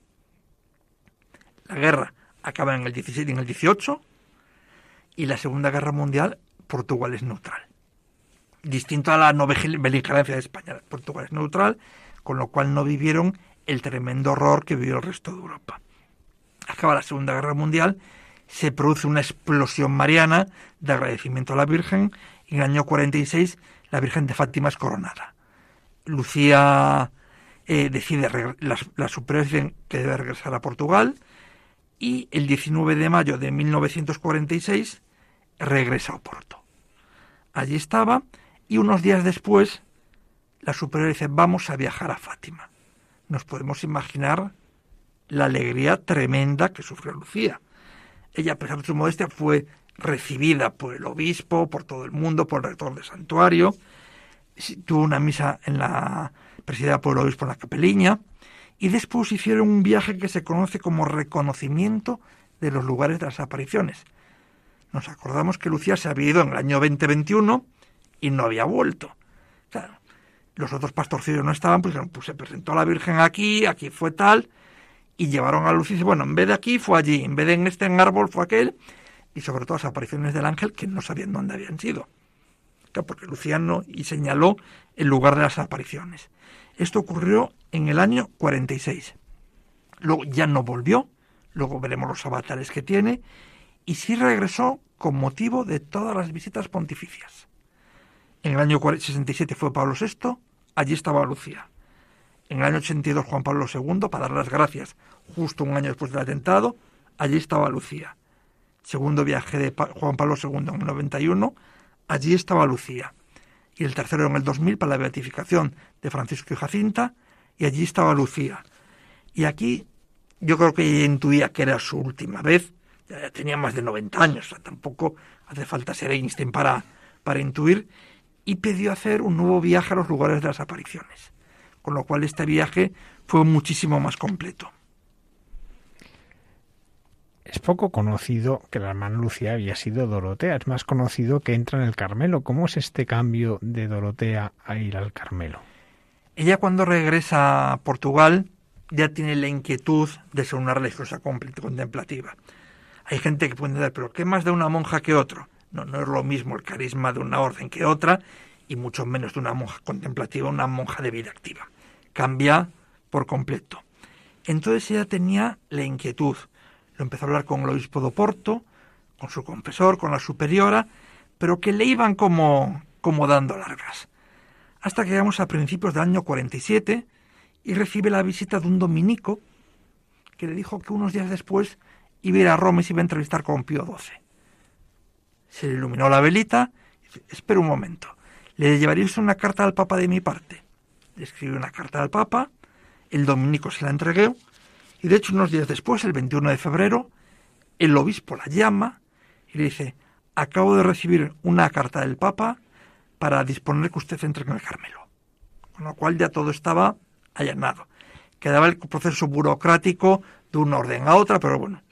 La guerra acaba en el 17 y en el 18 y la Segunda Guerra Mundial Portugal es neutral. Distinto a la no beligerancia de España, Portugal es neutral con lo cual no vivieron el tremendo horror que vivió el resto de Europa. Acaba la Segunda Guerra Mundial, se produce una explosión mariana de agradecimiento a la Virgen y en el año 46 la Virgen de Fátima es coronada. Lucía eh, decide, las, las superiores dicen que debe regresar a Portugal y el 19 de mayo de 1946 regresa a Oporto. Allí estaba y unos días después la superiora dice, vamos a viajar a Fátima. Nos podemos imaginar la alegría tremenda que sufrió Lucía. Ella, a pesar de su modestia, fue recibida por el obispo, por todo el mundo, por el rector del santuario. Tuvo una misa en la presidida por el obispo en la capeliña. Y después hicieron un viaje que se conoce como reconocimiento de los lugares de las apariciones. Nos acordamos que Lucía se había ido en el año 2021 y no había vuelto. Los otros pastorcillos no estaban, pues, pues se presentó a la Virgen aquí, aquí fue tal, y llevaron a Lucía bueno, en vez de aquí fue allí, en vez de en este árbol fue aquel, y sobre todo las apariciones del ángel que no sabían dónde habían sido. Porque Luciano y señaló el lugar de las apariciones. Esto ocurrió en el año 46. Luego ya no volvió, luego veremos los avatares que tiene, y sí regresó con motivo de todas las visitas pontificias. En el año 67 fue Pablo VI, allí estaba Lucía. En el año 82 Juan Pablo II, para dar las gracias, justo un año después del atentado, allí estaba Lucía. Segundo viaje de Juan Pablo II en el 91, allí estaba Lucía. Y el tercero en el 2000 para la beatificación de Francisco y Jacinta, y allí estaba Lucía. Y aquí yo creo que ella intuía que era su última vez, ya tenía más de 90 años, tampoco hace falta ser Einstein para, para intuir, y pidió hacer un nuevo viaje a los lugares de las apariciones, con lo cual este viaje fue muchísimo más completo. Es poco conocido que la hermana Lucía había sido Dorotea, es más conocido que entra en el Carmelo. ¿Cómo es este cambio de Dorotea a ir al Carmelo? Ella cuando regresa a Portugal ya tiene la inquietud de ser una religiosa contemplativa. Hay gente que puede decir, pero ¿qué más de una monja que otro? No, no es lo mismo el carisma de una orden que otra, y mucho menos de una monja contemplativa, una monja de vida activa. Cambia por completo. Entonces ella tenía la inquietud. Lo empezó a hablar con el obispo de Porto, con su confesor, con la superiora, pero que le iban como, como dando largas. Hasta que llegamos a principios del año 47 y recibe la visita de un dominico que le dijo que unos días después iba a ir a Roma y se iba a entrevistar con Pío XII se le iluminó la velita. Espera un momento, le llevaríais una carta al Papa de mi parte. Le escribí una carta al Papa, el dominico se la entregué, y de hecho unos días después, el 21 de febrero, el obispo la llama y le dice, acabo de recibir una carta del Papa para disponer que usted entre en el Carmelo. Con lo cual ya todo estaba allanado. Quedaba el proceso burocrático de una orden a otra, pero bueno,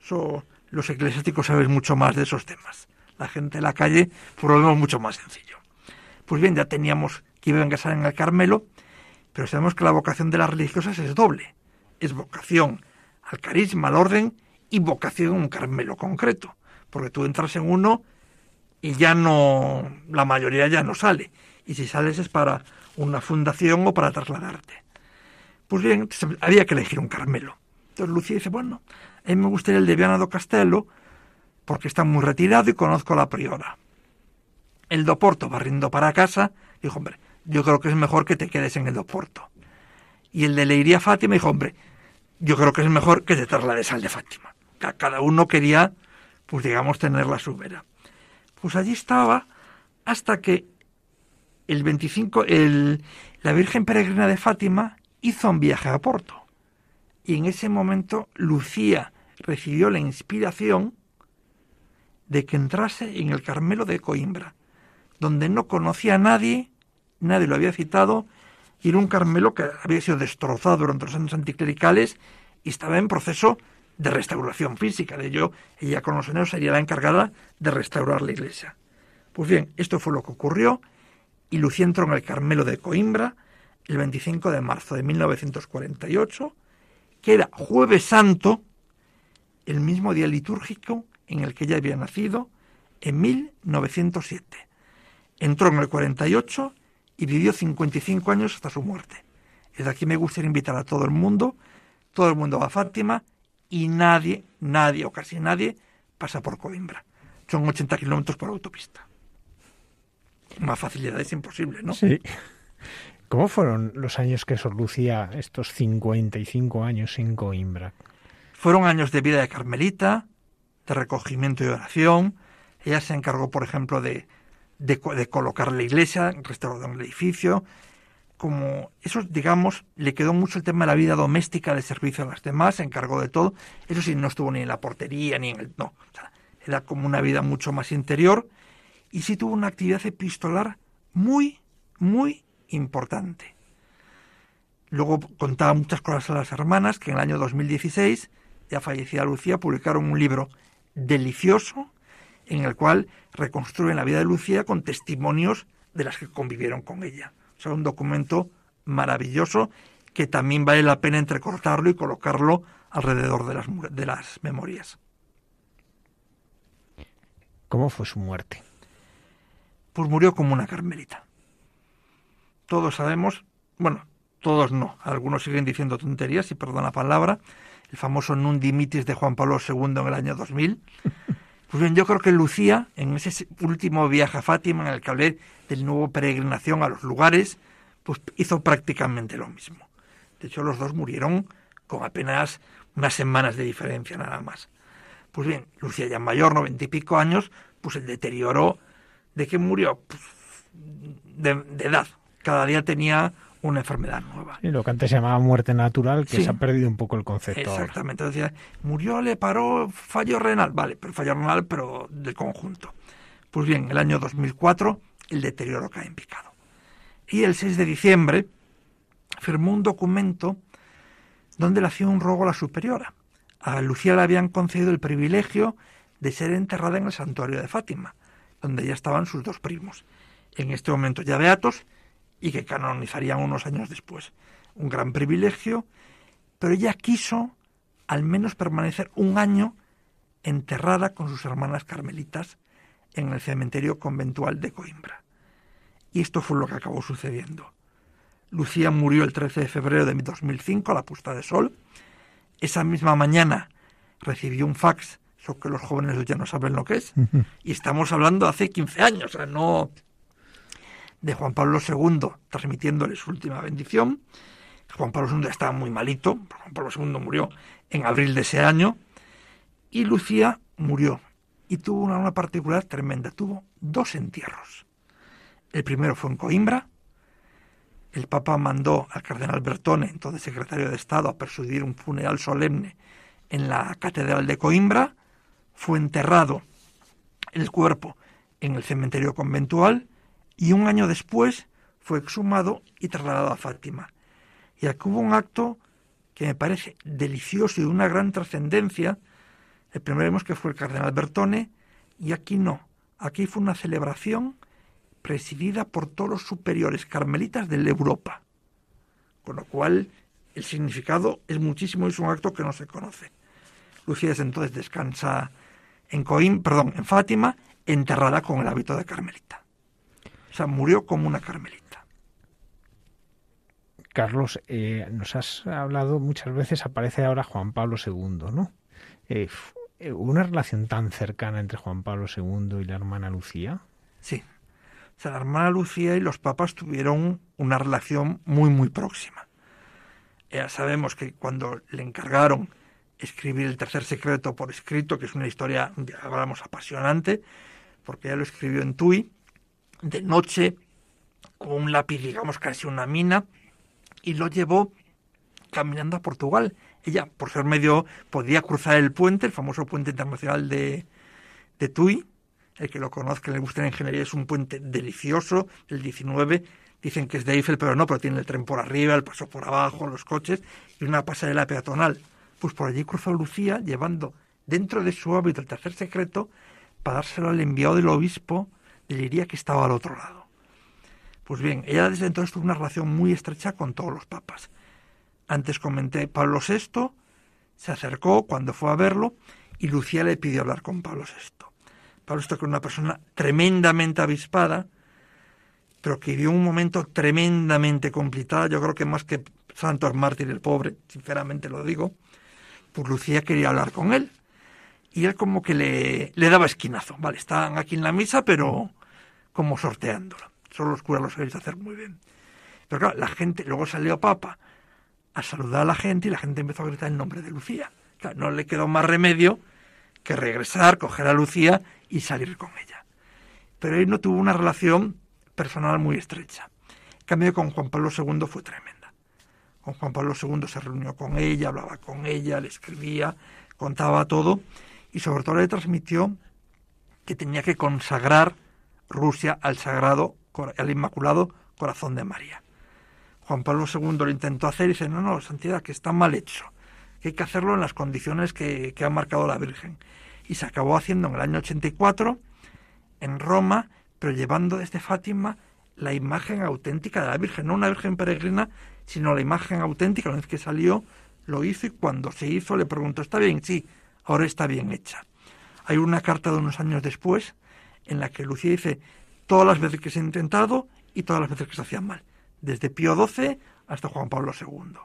eso, los eclesiásticos saben mucho más de esos temas la gente en la calle, pues lo vemos mucho más sencillo. Pues bien, ya teníamos que iban a casar en el Carmelo, pero sabemos que la vocación de las religiosas es doble. Es vocación al carisma, al orden y vocación a un Carmelo concreto. Porque tú entras en uno y ya no, la mayoría ya no sale. Y si sales es para una fundación o para trasladarte. Pues bien, había que elegir un Carmelo. Entonces Lucía dice, bueno, a mí me gustaría el de Viana do Castelo, porque está muy retirado y conozco a la priora. El Doporto, barriendo para casa, dijo, hombre, yo creo que es mejor que te quedes en el Doporto. Y el de Leiría Fátima dijo, hombre, yo creo que es mejor que te traslades al de Fátima. Cada uno quería, pues digamos, tener la subera. Pues allí estaba hasta que el 25, el, la Virgen Peregrina de Fátima hizo un viaje a Porto. Y en ese momento Lucía recibió la inspiración de que entrase en el Carmelo de Coimbra, donde no conocía a nadie, nadie lo había citado, y era un Carmelo que había sido destrozado durante los años anticlericales y estaba en proceso de restauración física. De ello, ella con los años sería la encargada de restaurar la iglesia. Pues bien, esto fue lo que ocurrió y Lucía entró en el Carmelo de Coimbra el 25 de marzo de 1948, que era jueves santo, el mismo día litúrgico en el que ella había nacido en 1907. Entró en el 48 y vivió 55 años hasta su muerte. Desde aquí me gustaría invitar a todo el mundo, todo el mundo va a Fátima y nadie, nadie o casi nadie pasa por Coimbra. Son 80 kilómetros por autopista. Más facilidad es imposible, ¿no? Sí. ¿Cómo fueron los años que Lucía estos 55 años en Coimbra? Fueron años de vida de Carmelita, de recogimiento y oración. Ella se encargó, por ejemplo, de de, colocar la iglesia, restaurar el edificio, como eso, digamos, le quedó mucho el tema de la vida doméstica, de servicio a las demás, se encargó de todo. Eso sí, no estuvo ni en la portería, ni en el... No, era como una vida mucho más interior y sí tuvo una actividad epistolar muy, muy importante. Luego contaba muchas cosas a las hermanas que en el año 2016, ya fallecida Lucía, publicaron un libro delicioso en el cual reconstruyen la vida de Lucía con testimonios de las que convivieron con ella. O sea, un documento maravilloso que también vale la pena entrecortarlo y colocarlo alrededor de las, de las memorias. ¿Cómo fue su muerte? Pues murió como una carmelita. Todos sabemos, bueno, todos no, algunos siguen diciendo tonterías, y perdón la palabra, el famoso Nundimitis de Juan Pablo II en el año 2000. Pues bien, yo creo que Lucía, en ese último viaje a Fátima, en el que hablé del nuevo peregrinación a los lugares, pues hizo prácticamente lo mismo. De hecho, los dos murieron con apenas unas semanas de diferencia nada más. Pues bien, Lucía ya mayor, noventa y pico años, pues el deterioro de que murió pues, de, edad. Cada día tenía una enfermedad nueva. Y lo que antes se llamaba muerte natural, que se ha perdido un poco el concepto. Exactamente. Decía, murió, le paró fallo renal. Vale, pero fallo renal, pero del conjunto. Pues bien, en el año 2004 el deterioro cae en picado. Y el 6 de diciembre firmó un documento donde le hacía un rogo a la superiora. A Lucía le habían concedido el privilegio de ser enterrada en el santuario de Fátima, donde ya estaban sus dos primos, en este momento ya beatos y que canonizarían unos años después. Un gran privilegio, pero ella quiso al menos permanecer un año enterrada con sus hermanas carmelitas en el cementerio conventual de Coimbra. Y esto fue lo que acabó sucediendo. Lucía murió el 13 de febrero de 2005 a la puesta de sol. Esa misma mañana recibió un fax, eso que los jóvenes ya no saben lo que es, y estamos hablando hace 15 años, o sea, no de Juan Pablo II transmitiéndole su última bendición. Juan Pablo II estaba muy malito, Juan Pablo II murió en abril de ese año, y Lucía murió y tuvo una, una particular tremenda, tuvo dos entierros. El primero fue en Coimbra, el Papa mandó al cardenal Bertone, entonces secretario de Estado, a persuadir un funeral solemne en la Catedral de Coimbra, fue enterrado el cuerpo en el cementerio conventual y un año después fue exhumado y trasladado a Fátima. Y aquí hubo un acto que me parece delicioso y de una gran trascendencia, el primero vemos que fue el cardenal Bertone, y aquí no. Aquí fue una celebración presidida por todos los superiores carmelitas de la Europa. Con lo cual, el significado es muchísimo y es un acto que no se conoce. Lucía entonces descansa en Coim, perdón, en Fátima, enterrada con el hábito de carmelita. Sea, murió como una carmelita. Carlos, eh, nos has hablado muchas veces, aparece ahora Juan Pablo II, ¿no? Eh, eh, ¿Una relación tan cercana entre Juan Pablo II y la hermana Lucía? Sí. O sea, la hermana Lucía y los papas tuvieron una relación muy, muy próxima. Ya sabemos que cuando le encargaron escribir el tercer secreto por escrito, que es una historia, hablamos, apasionante, porque ella lo escribió en Tui, de noche, con un lápiz, digamos, casi una mina, y lo llevó caminando a Portugal ella, por ser medio, podía cruzar el puente, el famoso puente internacional de, de Tui. El que lo conozca, le gusta la ingeniería, es un puente delicioso, el 19. Dicen que es de Eiffel, pero no, pero tiene el tren por arriba, el paso por abajo, los coches y una pasarela peatonal. Pues por allí cruzó Lucía llevando dentro de su hábito el tercer secreto para dárselo al enviado del obispo de Liria que estaba al otro lado. Pues bien, ella desde entonces tuvo una relación muy estrecha con todos los papas. Antes comenté Pablo VI, se acercó cuando fue a verlo y Lucía le pidió hablar con Pablo VI. Pablo VI que era una persona tremendamente avispada, pero que vivió un momento tremendamente complicado, yo creo que más que Santos Mártir el pobre, sinceramente lo digo, pues Lucía quería hablar con él. Y él como que le, le daba esquinazo, vale, están aquí en la misa, pero como sorteándolo. Solo los curas lo sabéis hacer muy bien. Pero claro, la gente, luego salió Papa, a saludar a la gente y la gente empezó a gritar el nombre de Lucía. no le quedó más remedio que regresar, coger a Lucía y salir con ella. pero él no tuvo una relación personal muy estrecha. En cambio, con Juan Pablo II fue tremenda. Con Juan Pablo II se reunió con ella, hablaba con ella, le escribía, contaba todo y sobre todo le transmitió que tenía que consagrar Rusia al sagrado, al inmaculado corazón de María. Juan Pablo II lo intentó hacer y dice, no, no, santidad, que está mal hecho, que hay que hacerlo en las condiciones que, que ha marcado la Virgen. Y se acabó haciendo en el año 84 en Roma, pero llevando desde Fátima la imagen auténtica de la Virgen, no una Virgen peregrina, sino la imagen auténtica. Una vez que salió, lo hizo y cuando se hizo le preguntó, ¿está bien? Sí, ahora está bien hecha. Hay una carta de unos años después en la que Lucía dice todas las veces que se ha intentado y todas las veces que se hacían mal, desde Pío XII hasta Juan Pablo II.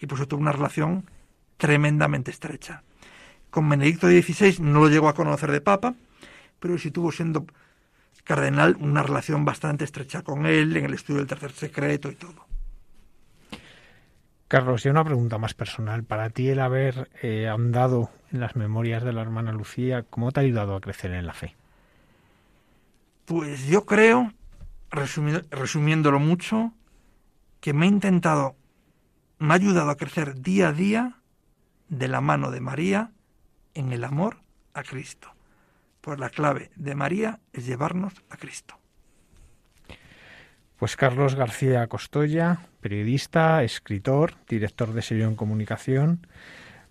Y por eso tuvo una relación tremendamente estrecha. Con Benedicto XVI no lo llegó a conocer de papa, pero sí tuvo siendo cardenal una relación bastante estrecha con él en el estudio del tercer secreto y todo. Carlos, y una pregunta más personal. Para ti el haber eh, ahondado en las memorias de la hermana Lucía, ¿cómo te ha ayudado a crecer en la fe? Pues yo creo resumiéndolo mucho, que me ha intentado, me ha ayudado a crecer día a día de la mano de María en el amor a Cristo. Pues la clave de María es llevarnos a Cristo. Pues Carlos García Costoya, periodista, escritor, director de sello en comunicación.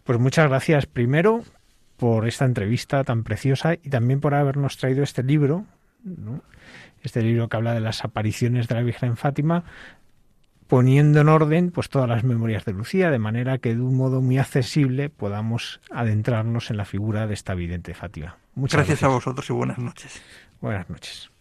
Pues muchas gracias primero por esta entrevista tan preciosa y también por habernos traído este libro, este libro que habla de las apariciones de la Virgen en Fátima, poniendo en orden pues todas las memorias de Lucía, de manera que de un modo muy accesible podamos adentrarnos en la figura de esta vidente Fátima. Muchas gracias, gracias a vosotros y buenas noches. Buenas noches.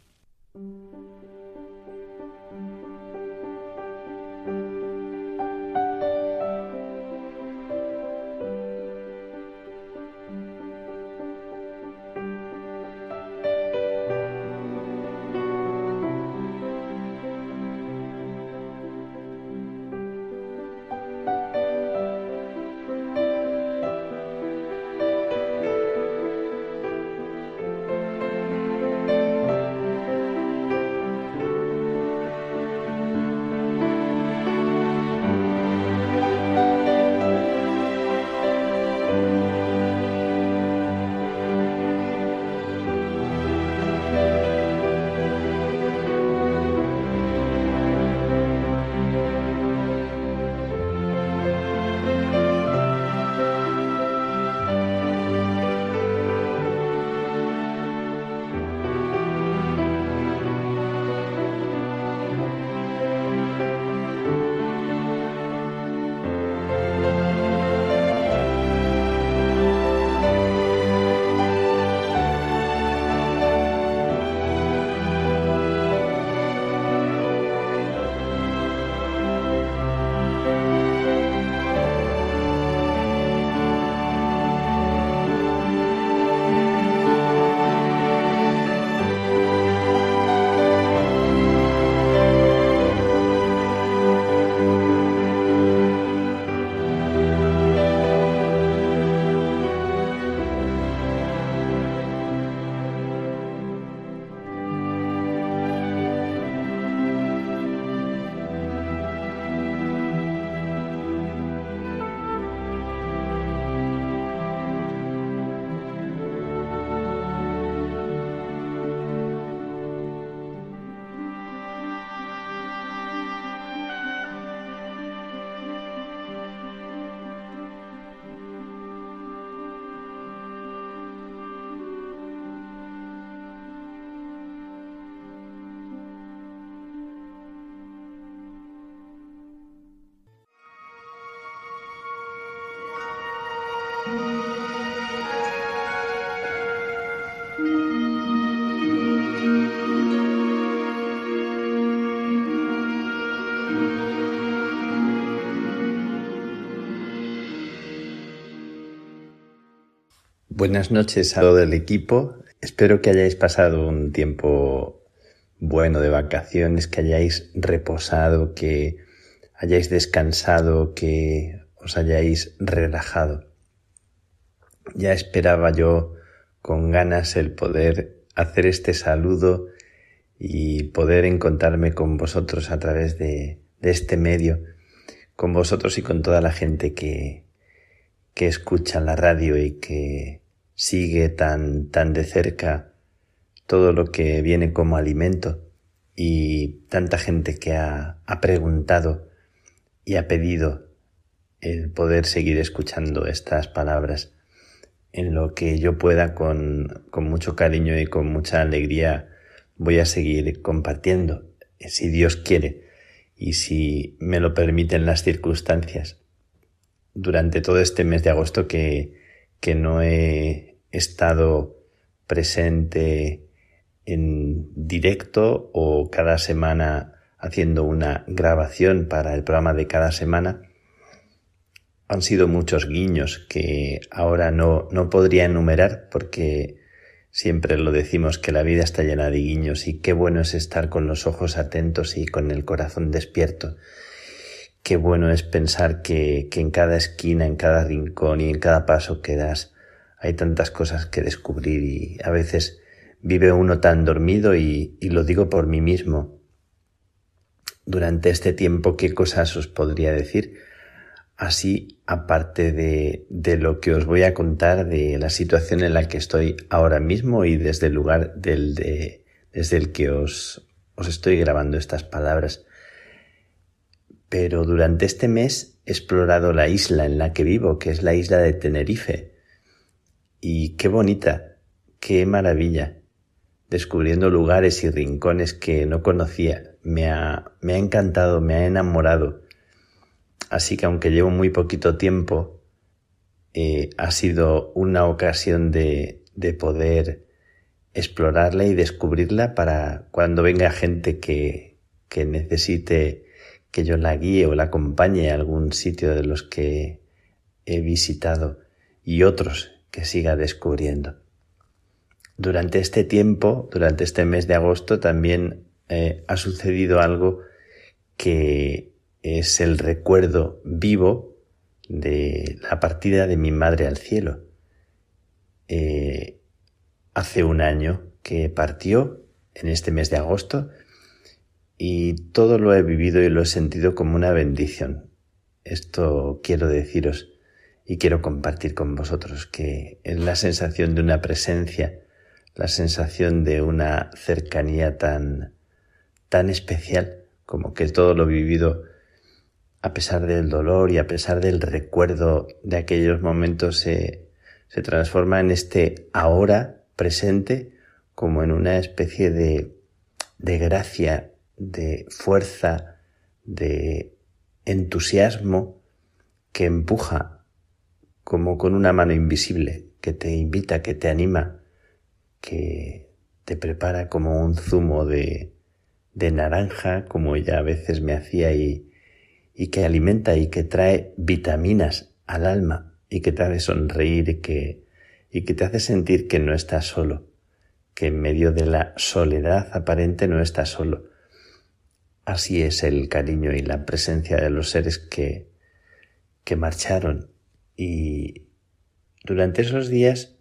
Buenas noches a todo el equipo. Espero que hayáis pasado un tiempo bueno de vacaciones, que hayáis reposado, que hayáis descansado, que os hayáis relajado. Ya esperaba yo con ganas el poder hacer este saludo y poder encontrarme con vosotros a través de, este medio, con vosotros y con toda la gente que, que escucha la radio y que sigue tan, tan de cerca todo lo que viene como alimento y tanta gente que ha, ha preguntado y ha pedido el poder seguir escuchando estas palabras en lo que yo pueda con, con mucho cariño y con mucha alegría voy a seguir compartiendo, si Dios quiere y si me lo permiten las circunstancias. Durante todo este mes de agosto que, que no he estado presente en directo o cada semana haciendo una grabación para el programa de cada semana, han sido muchos guiños que ahora no, no podría enumerar porque siempre lo decimos que la vida está llena de guiños y qué bueno es estar con los ojos atentos y con el corazón despierto. Qué bueno es pensar que, en cada esquina, en cada rincón y en cada paso que das hay tantas cosas que descubrir y a veces vive uno tan dormido y, y lo digo por mí mismo. Durante este tiempo, ¿qué cosas os podría decir? Así, aparte de, de, lo que os voy a contar de la situación en la que estoy ahora mismo y desde el lugar del de, desde el que os, os estoy grabando estas palabras. Pero durante este mes he explorado la isla en la que vivo, que es la isla de Tenerife. Y qué bonita, qué maravilla, descubriendo lugares y rincones que no conocía. Me ha, me ha encantado, me ha enamorado Así que aunque llevo muy poquito tiempo, eh, ha sido una ocasión de, de poder explorarla y descubrirla para cuando venga gente que, que necesite que yo la guíe o la acompañe a algún sitio de los que he visitado y otros que siga descubriendo. Durante este tiempo, durante este mes de agosto, también eh, ha sucedido algo que es el recuerdo vivo de la partida de mi madre al cielo. Eh, hace un año que partió en este mes de agosto y todo lo he vivido y lo he sentido como una bendición. Esto quiero deciros y quiero compartir con vosotros que es la sensación de una presencia, la sensación de una cercanía tan tan especial como que todo lo vivido a pesar del dolor y a pesar del recuerdo de aquellos momentos, se, se transforma en este ahora presente como en una especie de, de gracia, de fuerza, de entusiasmo que empuja como con una mano invisible, que te invita, que te anima, que te prepara como un zumo de, de naranja, como ella a veces me hacía y, y que alimenta y que trae vitaminas al alma y que te hace sonreír y que, y que te hace sentir que no estás solo, que en medio de la soledad aparente no estás solo. Así es el cariño y la presencia de los seres que, que marcharon y durante esos días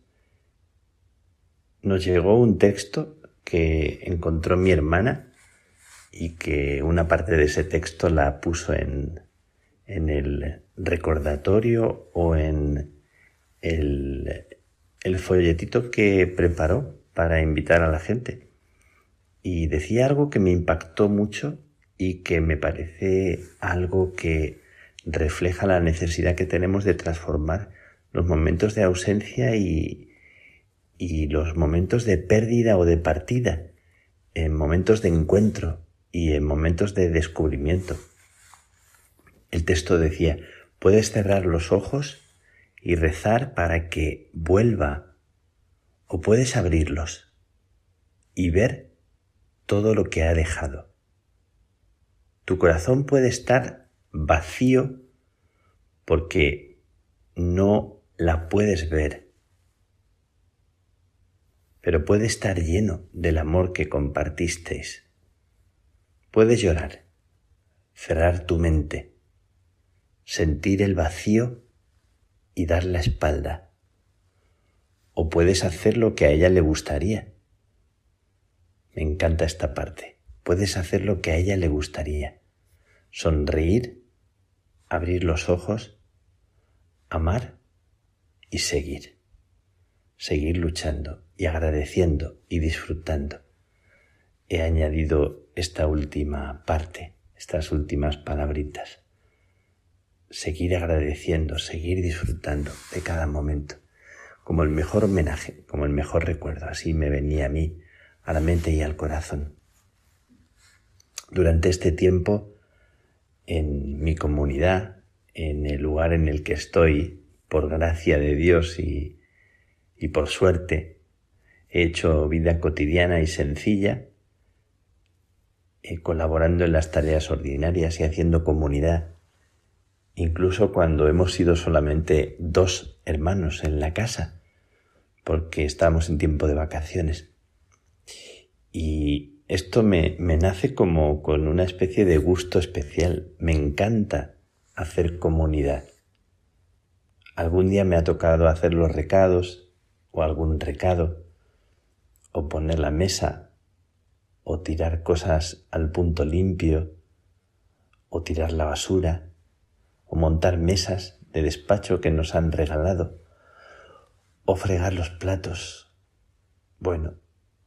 nos llegó un texto que encontró mi hermana y que una parte de ese texto la puso en, en el recordatorio o en el, el folletito que preparó para invitar a la gente. Y decía algo que me impactó mucho y que me parece algo que refleja la necesidad que tenemos de transformar los momentos de ausencia y, y los momentos de pérdida o de partida en momentos de encuentro, y en momentos de descubrimiento. El texto decía, puedes cerrar los ojos y rezar para que vuelva o puedes abrirlos y ver todo lo que ha dejado. Tu corazón puede estar vacío porque no la puedes ver, pero puede estar lleno del amor que compartisteis. Puedes llorar, cerrar tu mente, sentir el vacío y dar la espalda. O puedes hacer lo que a ella le gustaría. Me encanta esta parte. Puedes hacer lo que a ella le gustaría. Sonreír, abrir los ojos, amar y seguir. Seguir luchando y agradeciendo y disfrutando. He añadido esta última parte, estas últimas palabritas. Seguir agradeciendo, seguir disfrutando de cada momento, como el mejor homenaje, como el mejor recuerdo. Así me venía a mí, a la mente y al corazón. Durante este tiempo, en mi comunidad, en el lugar en el que estoy, por gracia de Dios y, y por suerte, he hecho vida cotidiana y sencilla, eh, colaborando en las tareas ordinarias y haciendo comunidad, incluso cuando hemos sido solamente dos hermanos en la casa, porque estamos en tiempo de vacaciones. Y esto me, me nace como con una especie de gusto especial. Me encanta hacer comunidad. Algún día me ha tocado hacer los recados o algún recado o poner la mesa o tirar cosas al punto limpio o tirar la basura o montar mesas de despacho que nos han regalado o fregar los platos. Bueno,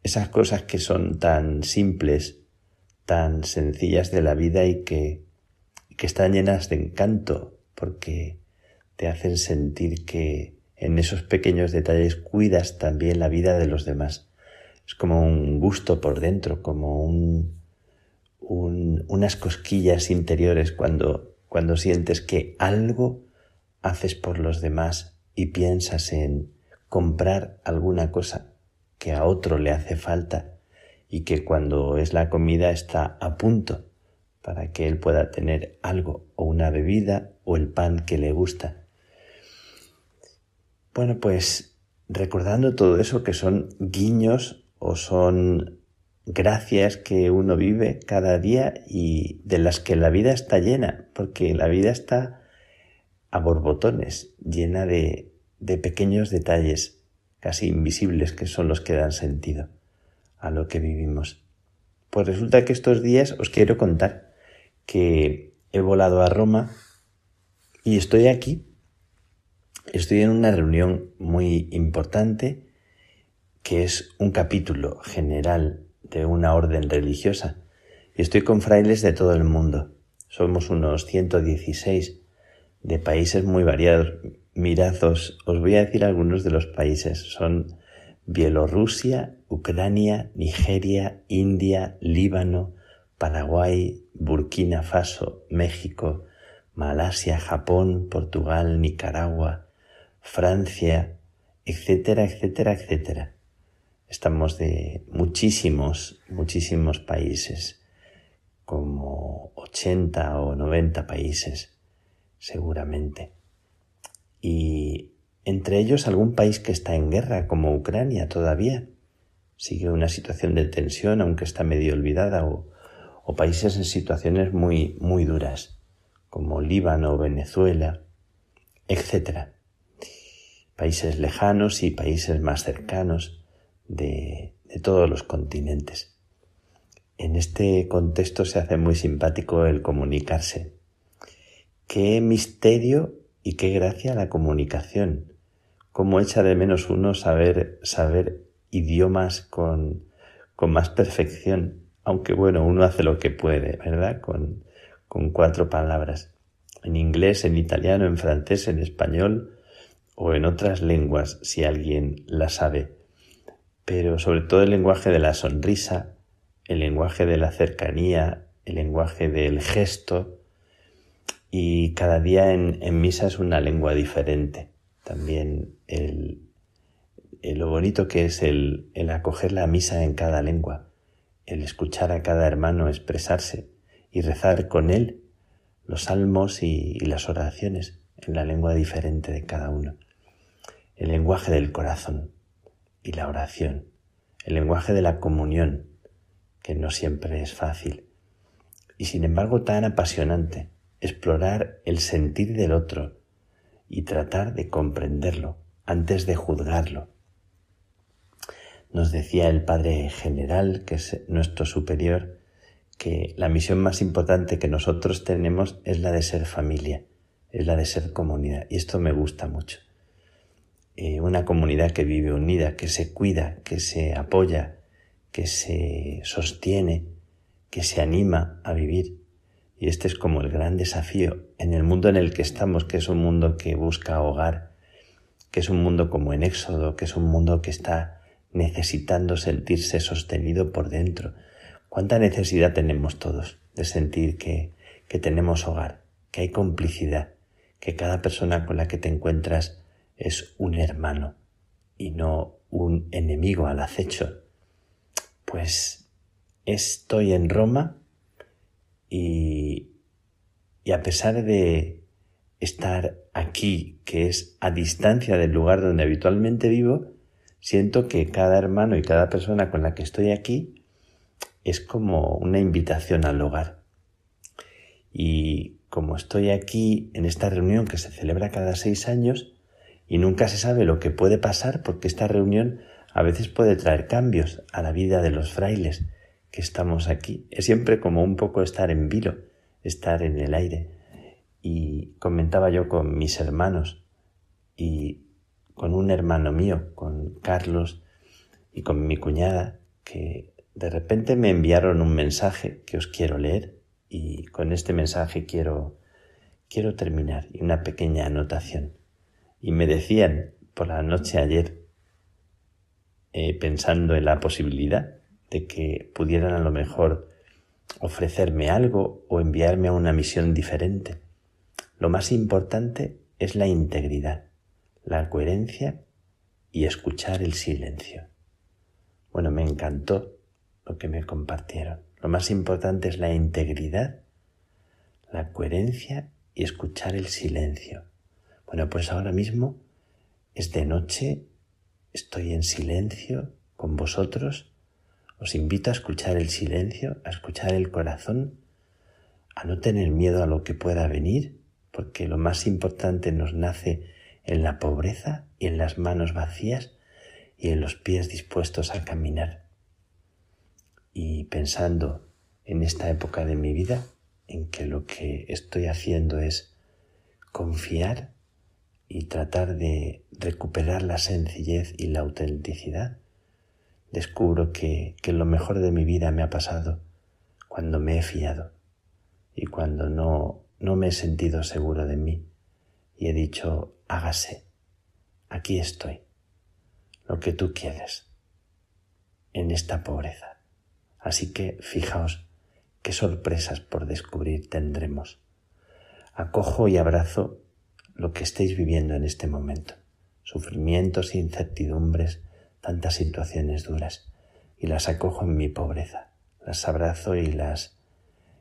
esas cosas que son tan simples, tan sencillas de la vida y que, que están llenas de encanto porque te hacen sentir que en esos pequeños detalles cuidas también la vida de los demás. Es como un gusto por dentro, como un, un, unas cosquillas interiores cuando, cuando sientes que algo haces por los demás y piensas en comprar alguna cosa que a otro le hace falta y que cuando es la comida está a punto para que él pueda tener algo o una bebida o el pan que le gusta. Bueno, pues recordando todo eso que son guiños o son gracias que uno vive cada día y de las que la vida está llena, porque la vida está a borbotones, llena de, de pequeños detalles casi invisibles que son los que dan sentido a lo que vivimos. Pues resulta que estos días os quiero contar que he volado a Roma y estoy aquí. Estoy en una reunión muy importante que es un capítulo general de una orden religiosa y estoy con frailes de todo el mundo. Somos unos 116 de países muy variados. Mirad, os, voy a decir algunos de los países. Son Bielorrusia, Ucrania, Nigeria, India, Líbano, Paraguay, Burkina Faso, México, Malasia, Japón, Portugal, Nicaragua, Francia, etcétera, etcétera, etcétera. Estamos de muchísimos, muchísimos países, como 80 o 90 países, seguramente y entre ellos algún país que está en guerra, como Ucrania todavía. Sigue una situación de tensión, aunque está medio olvidada, o, o países en situaciones muy, muy duras, como Líbano, Venezuela, etc. Países lejanos y países más cercanos de, de todos los continentes. En este contexto se hace muy simpático el comunicarse. Qué misterio y qué gracia la comunicación. Cómo echa de menos uno saber, saber idiomas con, con más perfección. Aunque bueno, uno hace lo que puede, ¿verdad? Con, con cuatro palabras. En inglés, en italiano, en francés, en español o en otras lenguas, si alguien la sabe. Pero sobre todo el lenguaje de la sonrisa, el lenguaje de la cercanía, el lenguaje del gesto, y cada día en, misa es una lengua diferente. También el, lo bonito que es el, el acoger la misa en cada lengua, el escuchar a cada hermano expresarse y rezar con él los salmos y, las oraciones en la lengua diferente de cada uno. El lenguaje del corazón y la oración, el lenguaje de la comunión, que no siempre es fácil y sin embargo tan apasionante explorar el sentir del otro y tratar de comprenderlo antes de juzgarlo. Nos decía el Padre General, que es nuestro superior, que la misión más importante que nosotros tenemos es la de ser familia, es la de ser comunidad. Y esto me gusta mucho. Eh, una comunidad que vive unida, que se cuida, que se apoya, que se sostiene, que se anima a vivir. Y este es como el gran desafío en el mundo en el que estamos, que es un mundo que busca hogar, que es un mundo como en Éxodo, que es un mundo que está necesitando sentirse sostenido por dentro. ¿Cuánta necesidad tenemos todos de sentir que, que tenemos hogar, que hay complicidad, que cada persona con la que te encuentras es un hermano y no un enemigo al acecho? Pues estoy en Roma y, a pesar de estar aquí, que es a distancia del lugar donde habitualmente vivo, siento que cada hermano y cada persona con la que estoy aquí es como una invitación al hogar. Y como estoy aquí en esta reunión que se celebra cada seis años y nunca se sabe lo que puede pasar porque esta reunión a veces puede traer cambios a la vida de los frailes que estamos aquí. Es siempre como un poco estar en vilo, estar en el aire. Y comentaba yo con mis hermanos y con un hermano mío, con Carlos y con mi cuñada, que de repente me enviaron un mensaje que os quiero leer y con este mensaje quiero quiero terminar y una pequeña anotación. Y me decían por la noche ayer, eh, pensando en la posibilidad de que pudieran a lo mejor ofrecerme algo o enviarme a una misión diferente. Lo más importante es la integridad, la coherencia y escuchar el silencio. Bueno, me encantó lo que me compartieron. Lo más importante es la integridad, la coherencia y escuchar el silencio. Bueno, pues ahora mismo es de noche, estoy en silencio con vosotros os invito a escuchar el silencio, a escuchar el corazón, a no tener miedo a lo que pueda venir, porque lo más importante nos nace en la pobreza y en las manos vacías y en los pies dispuestos a caminar. Y pensando en esta época de mi vida, en que lo que estoy haciendo es confiar y tratar de recuperar la sencillez y la autenticidad, descubro que, que lo mejor de mi vida me ha pasado cuando me he fiado y cuando no, no me he sentido seguro de mí y he dicho, hágase, aquí estoy, lo que tú quieres, en esta pobreza. Así que fijaos qué sorpresas por descubrir tendremos. Acojo y abrazo lo que estéis viviendo en este momento, sufrimientos incertidumbres, tantas situaciones duras y las acojo en mi pobreza, las abrazo y las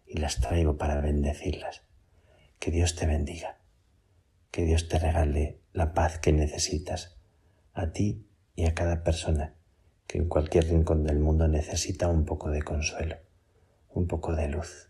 y las traigo para bendecirlas. Que Dios te bendiga, que Dios te regale la paz que necesitas a ti y a cada persona que en cualquier rincón del mundo necesita un poco de consuelo, un poco de luz.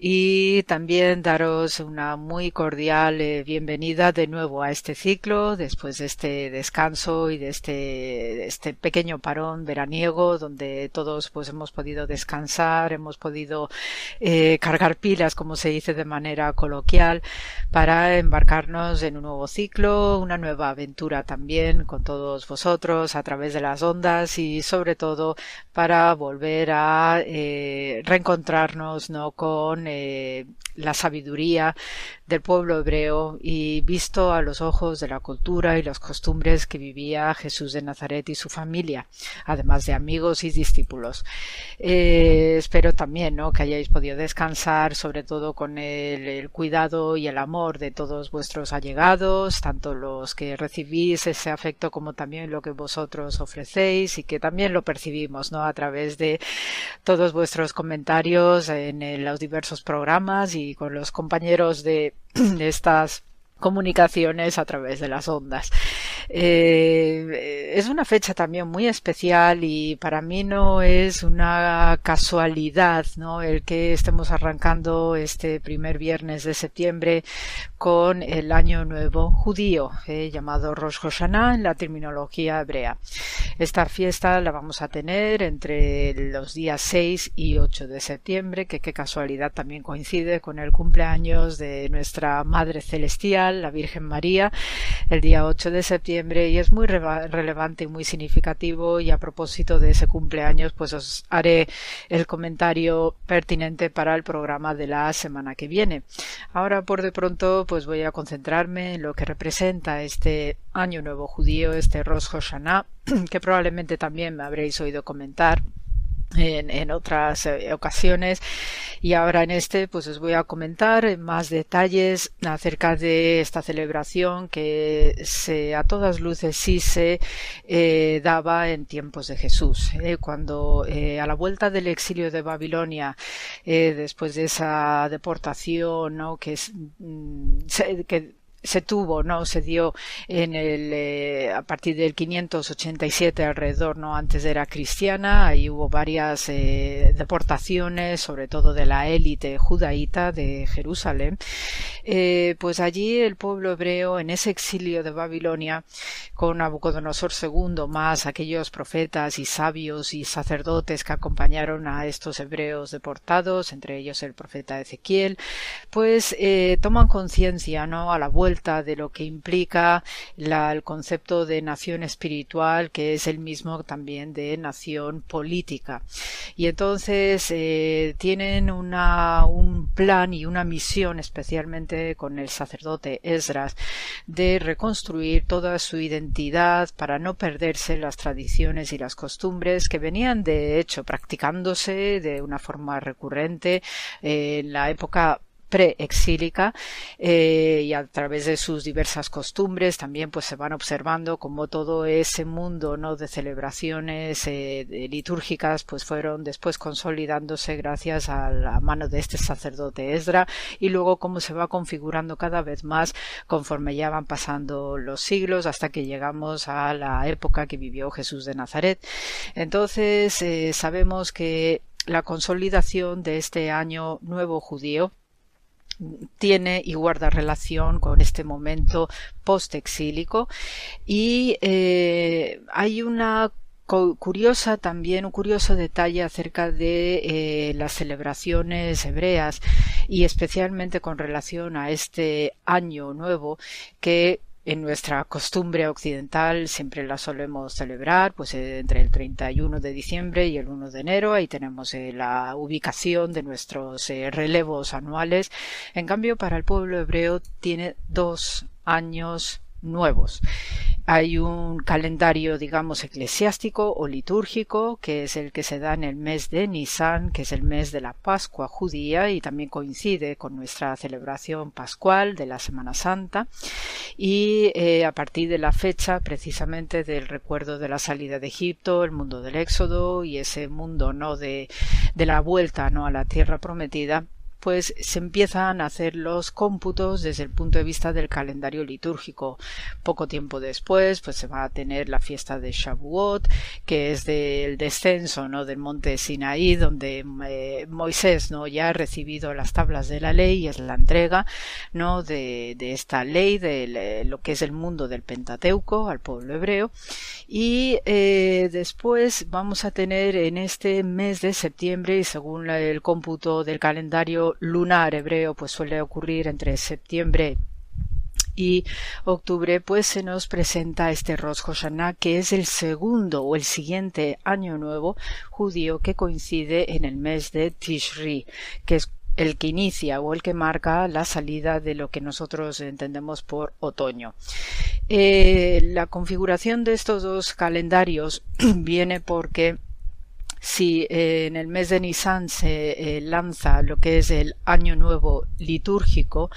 Y también daros una muy cordial eh, bienvenida de nuevo a este ciclo, después de este descanso y de este, este pequeño parón veraniego, donde todos pues hemos podido descansar, hemos podido eh, cargar pilas, como se dice de manera coloquial, para embarcarnos en un nuevo ciclo, una nueva aventura también con todos vosotros a través de las ondas y sobre todo para volver a eh, reencontrarnos ¿no? con eh, la sabiduría del pueblo hebreo y visto a los ojos de la cultura y las costumbres que vivía Jesús de Nazaret y su familia, además de amigos y discípulos. Eh, espero también ¿no? que hayáis podido descansar, sobre todo con el, el, cuidado y el amor de todos vuestros allegados, tanto los que recibís ese afecto como también lo que vosotros ofrecéis y que también lo percibimos ¿no? a través de todos vuestros comentarios en los diversos programas y con los compañeros de estas comunicaciones a través de las ondas. Eh, es una fecha también muy especial y para mí no es una casualidad ¿no? el que estemos arrancando este primer viernes de septiembre con el año nuevo judío eh, llamado Rosh Hashanah en la terminología hebrea. Esta fiesta la vamos a tener entre los días 6 y 8 de septiembre que qué casualidad también coincide con el cumpleaños de nuestra Madre Celestial, la Virgen María, el día 8 de septiembre y es muy relevante y muy significativo y a propósito de ese cumpleaños pues os haré el comentario pertinente para el programa de la semana que viene. Ahora por de pronto pues voy a concentrarme en lo que representa este año nuevo judío, este Rosh Hashanah, que probablemente también me habréis oído comentar en, en, otras eh, ocasiones y ahora en este pues os voy a comentar más detalles acerca de esta celebración que se a todas luces sí se eh, daba en tiempos de Jesús eh, cuando a la vuelta del exilio de Babilonia después de esa deportación ¿no? que, es, mm, que se tuvo, ¿no? Se dio en el, eh, a partir del 587 alrededor, ¿no? Antes era cristiana, ahí hubo varias eh, deportaciones, sobre todo de la élite judaíta de Jerusalén. Eh, pues allí el pueblo hebreo, en ese exilio de Babilonia, con Nabucodonosor II, más aquellos profetas y sabios y sacerdotes que acompañaron a estos hebreos deportados, entre ellos el profeta Ezequiel, pues toman conciencia, ¿no? A la vuelta de lo que implica el concepto de nación espiritual, que es el mismo también de nación política. Y entonces eh, tienen una, un plan y una misión, especialmente con el sacerdote Esdras, de reconstruir toda su identidad para no perderse las tradiciones y las costumbres que venían de hecho practicándose de una forma recurrente en la época preexílica eh, y a través de sus diversas costumbres también pues se van observando como todo ese mundo no de celebraciones eh, litúrgicas pues fueron después consolidándose gracias a la mano de este sacerdote Esdra y luego cómo se va configurando cada vez más conforme ya van pasando los siglos hasta que llegamos a la época que vivió Jesús de Nazaret. Entonces eh, sabemos que la consolidación de este año nuevo judío tiene y guarda relación con este momento post-exílico. Y eh, hay una curiosa también un curioso detalle acerca de eh, las celebraciones hebreas y especialmente con relación a este año nuevo que en nuestra costumbre occidental siempre la solemos celebrar pues eh, entre el 31 de diciembre y el 1 de enero ahí tenemos eh, la ubicación de nuestros eh, relevos anuales. En cambio para el pueblo hebreo tiene dos años nuevos hay un calendario, digamos, eclesiástico o litúrgico, que es el que se da en el mes de Nisan, que es el mes de la Pascua judía y también coincide con nuestra celebración pascual de la Semana Santa. Y eh, a partir de la fecha, precisamente, del recuerdo de la salida de Egipto, el mundo del Éxodo y ese mundo, ¿no? De, de la vuelta, ¿no? A la tierra prometida, pues se empiezan a hacer los cómputos desde el punto de vista del calendario litúrgico. Poco tiempo después, pues se va a tener la fiesta de Shavuot, que es del descenso, ¿no? Del monte Sinaí, donde eh, Moisés, ¿no? Ya ha recibido las tablas de la ley y es la entrega, ¿no? De, de esta ley, de lo que es el mundo del Pentateuco al pueblo hebreo. Y eh, después vamos a tener en este mes de septiembre, y según el cómputo del calendario lunar hebreo, pues suele ocurrir entre septiembre y octubre pues se nos presenta este Rosh Hashanah que es el segundo o el siguiente año nuevo judío que coincide en el mes de Tishri que es el que inicia o el que marca la salida de lo que nosotros entendemos por otoño. Eh, la configuración de estos dos calendarios viene porque si eh, en el mes de Nisan se eh, lanza lo que es el Año Nuevo litúrgico,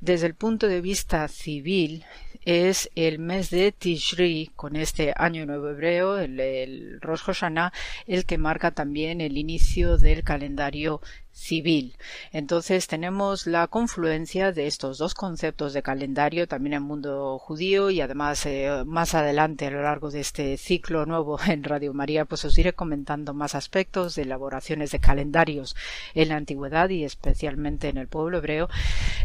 desde el punto de vista civil, es el mes de Tishri, con este año nuevo hebreo, el, el Rosh Hashanah, el que marca también el inicio del calendario civil. Entonces tenemos la confluencia de estos dos conceptos de calendario también en el mundo judío y además eh, más adelante a lo largo de este ciclo nuevo en Radio María pues os iré comentando más aspectos de elaboraciones de calendarios en la antigüedad y especialmente en el pueblo hebreo.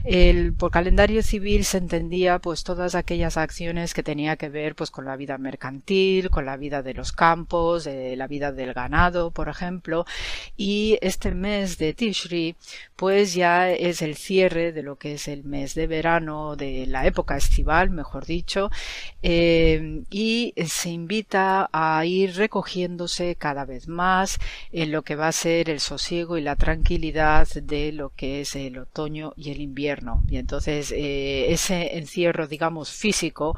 El, por calendario civil se entendía pues todas aquellas acciones que tenía que ver pues con la vida mercantil, con la vida de los campos, de la vida del ganado, por ejemplo, y este mes de Tishri, pues ya es el cierre de lo que es el mes de verano, de la época estival, mejor dicho, eh, y se invita a ir recogiéndose cada vez más en lo que va a ser el sosiego y la tranquilidad de lo que es el otoño y el invierno. Y entonces eh, ese encierro, digamos, físico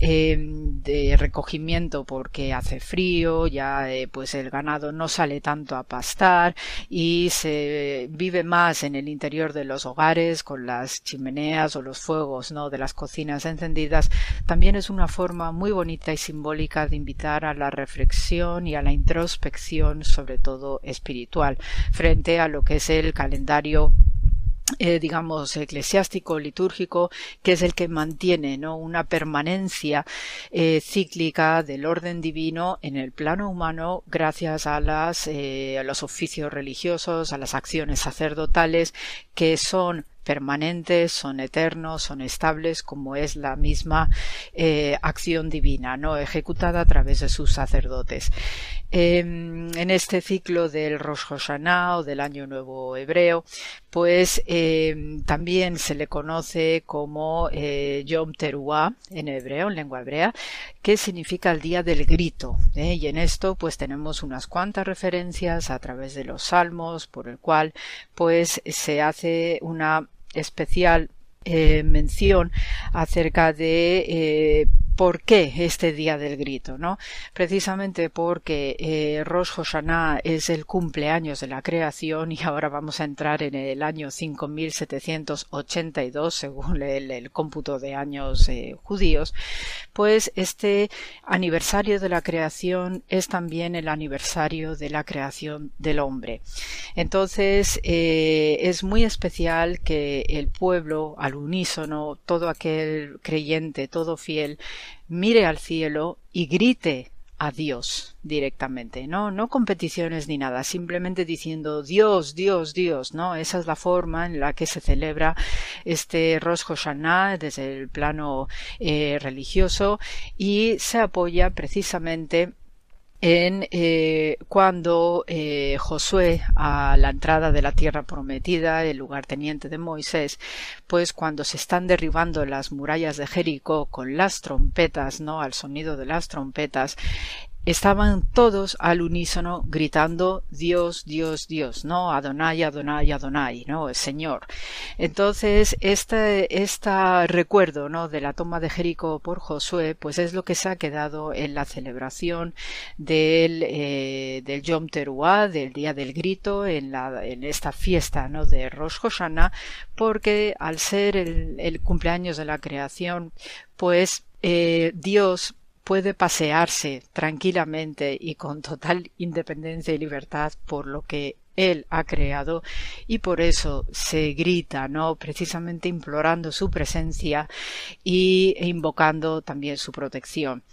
eh, de recogimiento porque hace frío, ya pues el ganado no sale tanto a pastar y se vive más en el interior de los hogares con las chimeneas o los fuegos ¿no? de las cocinas encendidas, también es una forma muy bonita y simbólica de invitar a la reflexión y a la introspección, sobre todo espiritual, frente a lo que es el calendario eh, digamos, eclesiástico, litúrgico, que es el que mantiene ¿no? una permanencia eh, cíclica del orden divino en el plano humano gracias a, las, eh, a los oficios religiosos, a las acciones sacerdotales que son permanentes, son eternos, son estables, como es la misma eh, acción divina, no ejecutada a través de sus sacerdotes. Em, en este ciclo del Rosh Hashanah o del Año Nuevo Hebreo, pues em, también se le conoce como eh, Yom Teruah en hebreo, en lengua hebrea, que significa el día del grito. ¿eh? Y en esto, pues tenemos unas cuantas referencias a través de los salmos, por el cual, pues se hace una especial eh, mención acerca de ¿Por qué este día del grito? ¿no? Precisamente porque eh, Rosh Hashanah es el cumpleaños de la creación y ahora vamos a entrar en el año 5782 según el, el cómputo de años eh, judíos, pues este aniversario de la creación es también el aniversario de la creación del hombre. Entonces eh, es muy especial que el pueblo al unísono, todo aquel creyente, todo fiel, mire al cielo y grite a Dios directamente, ¿no? No competiciones ni nada, simplemente diciendo Dios, Dios, Dios, ¿no? Esa es la forma en la que se celebra este Rosh Hashanah desde el plano eh, religioso y se apoya precisamente en eh, cuando eh, Josué a la entrada de la tierra prometida, el lugarteniente de Moisés, pues cuando se están derribando las murallas de Jericó con las trompetas, no, al sonido de las trompetas, estaban todos al unísono gritando Dios, Dios, Dios, ¿no? Adonai, Adonai, Adonai, ¿no? El Señor. Entonces, este, este recuerdo, ¿no? De la toma de Jericó por Josué, pues es lo que se ha quedado en la celebración del, eh, del Yom Teruah, del Día del Grito, en la, en esta fiesta, ¿no? De Rosh Hashanah, porque al ser el, el cumpleaños de la creación, pues eh, Dios puede pasearse tranquilamente y con total independencia y libertad por lo que él ha creado y por eso se grita, ¿no? Precisamente implorando su presencia y invocando también su protección.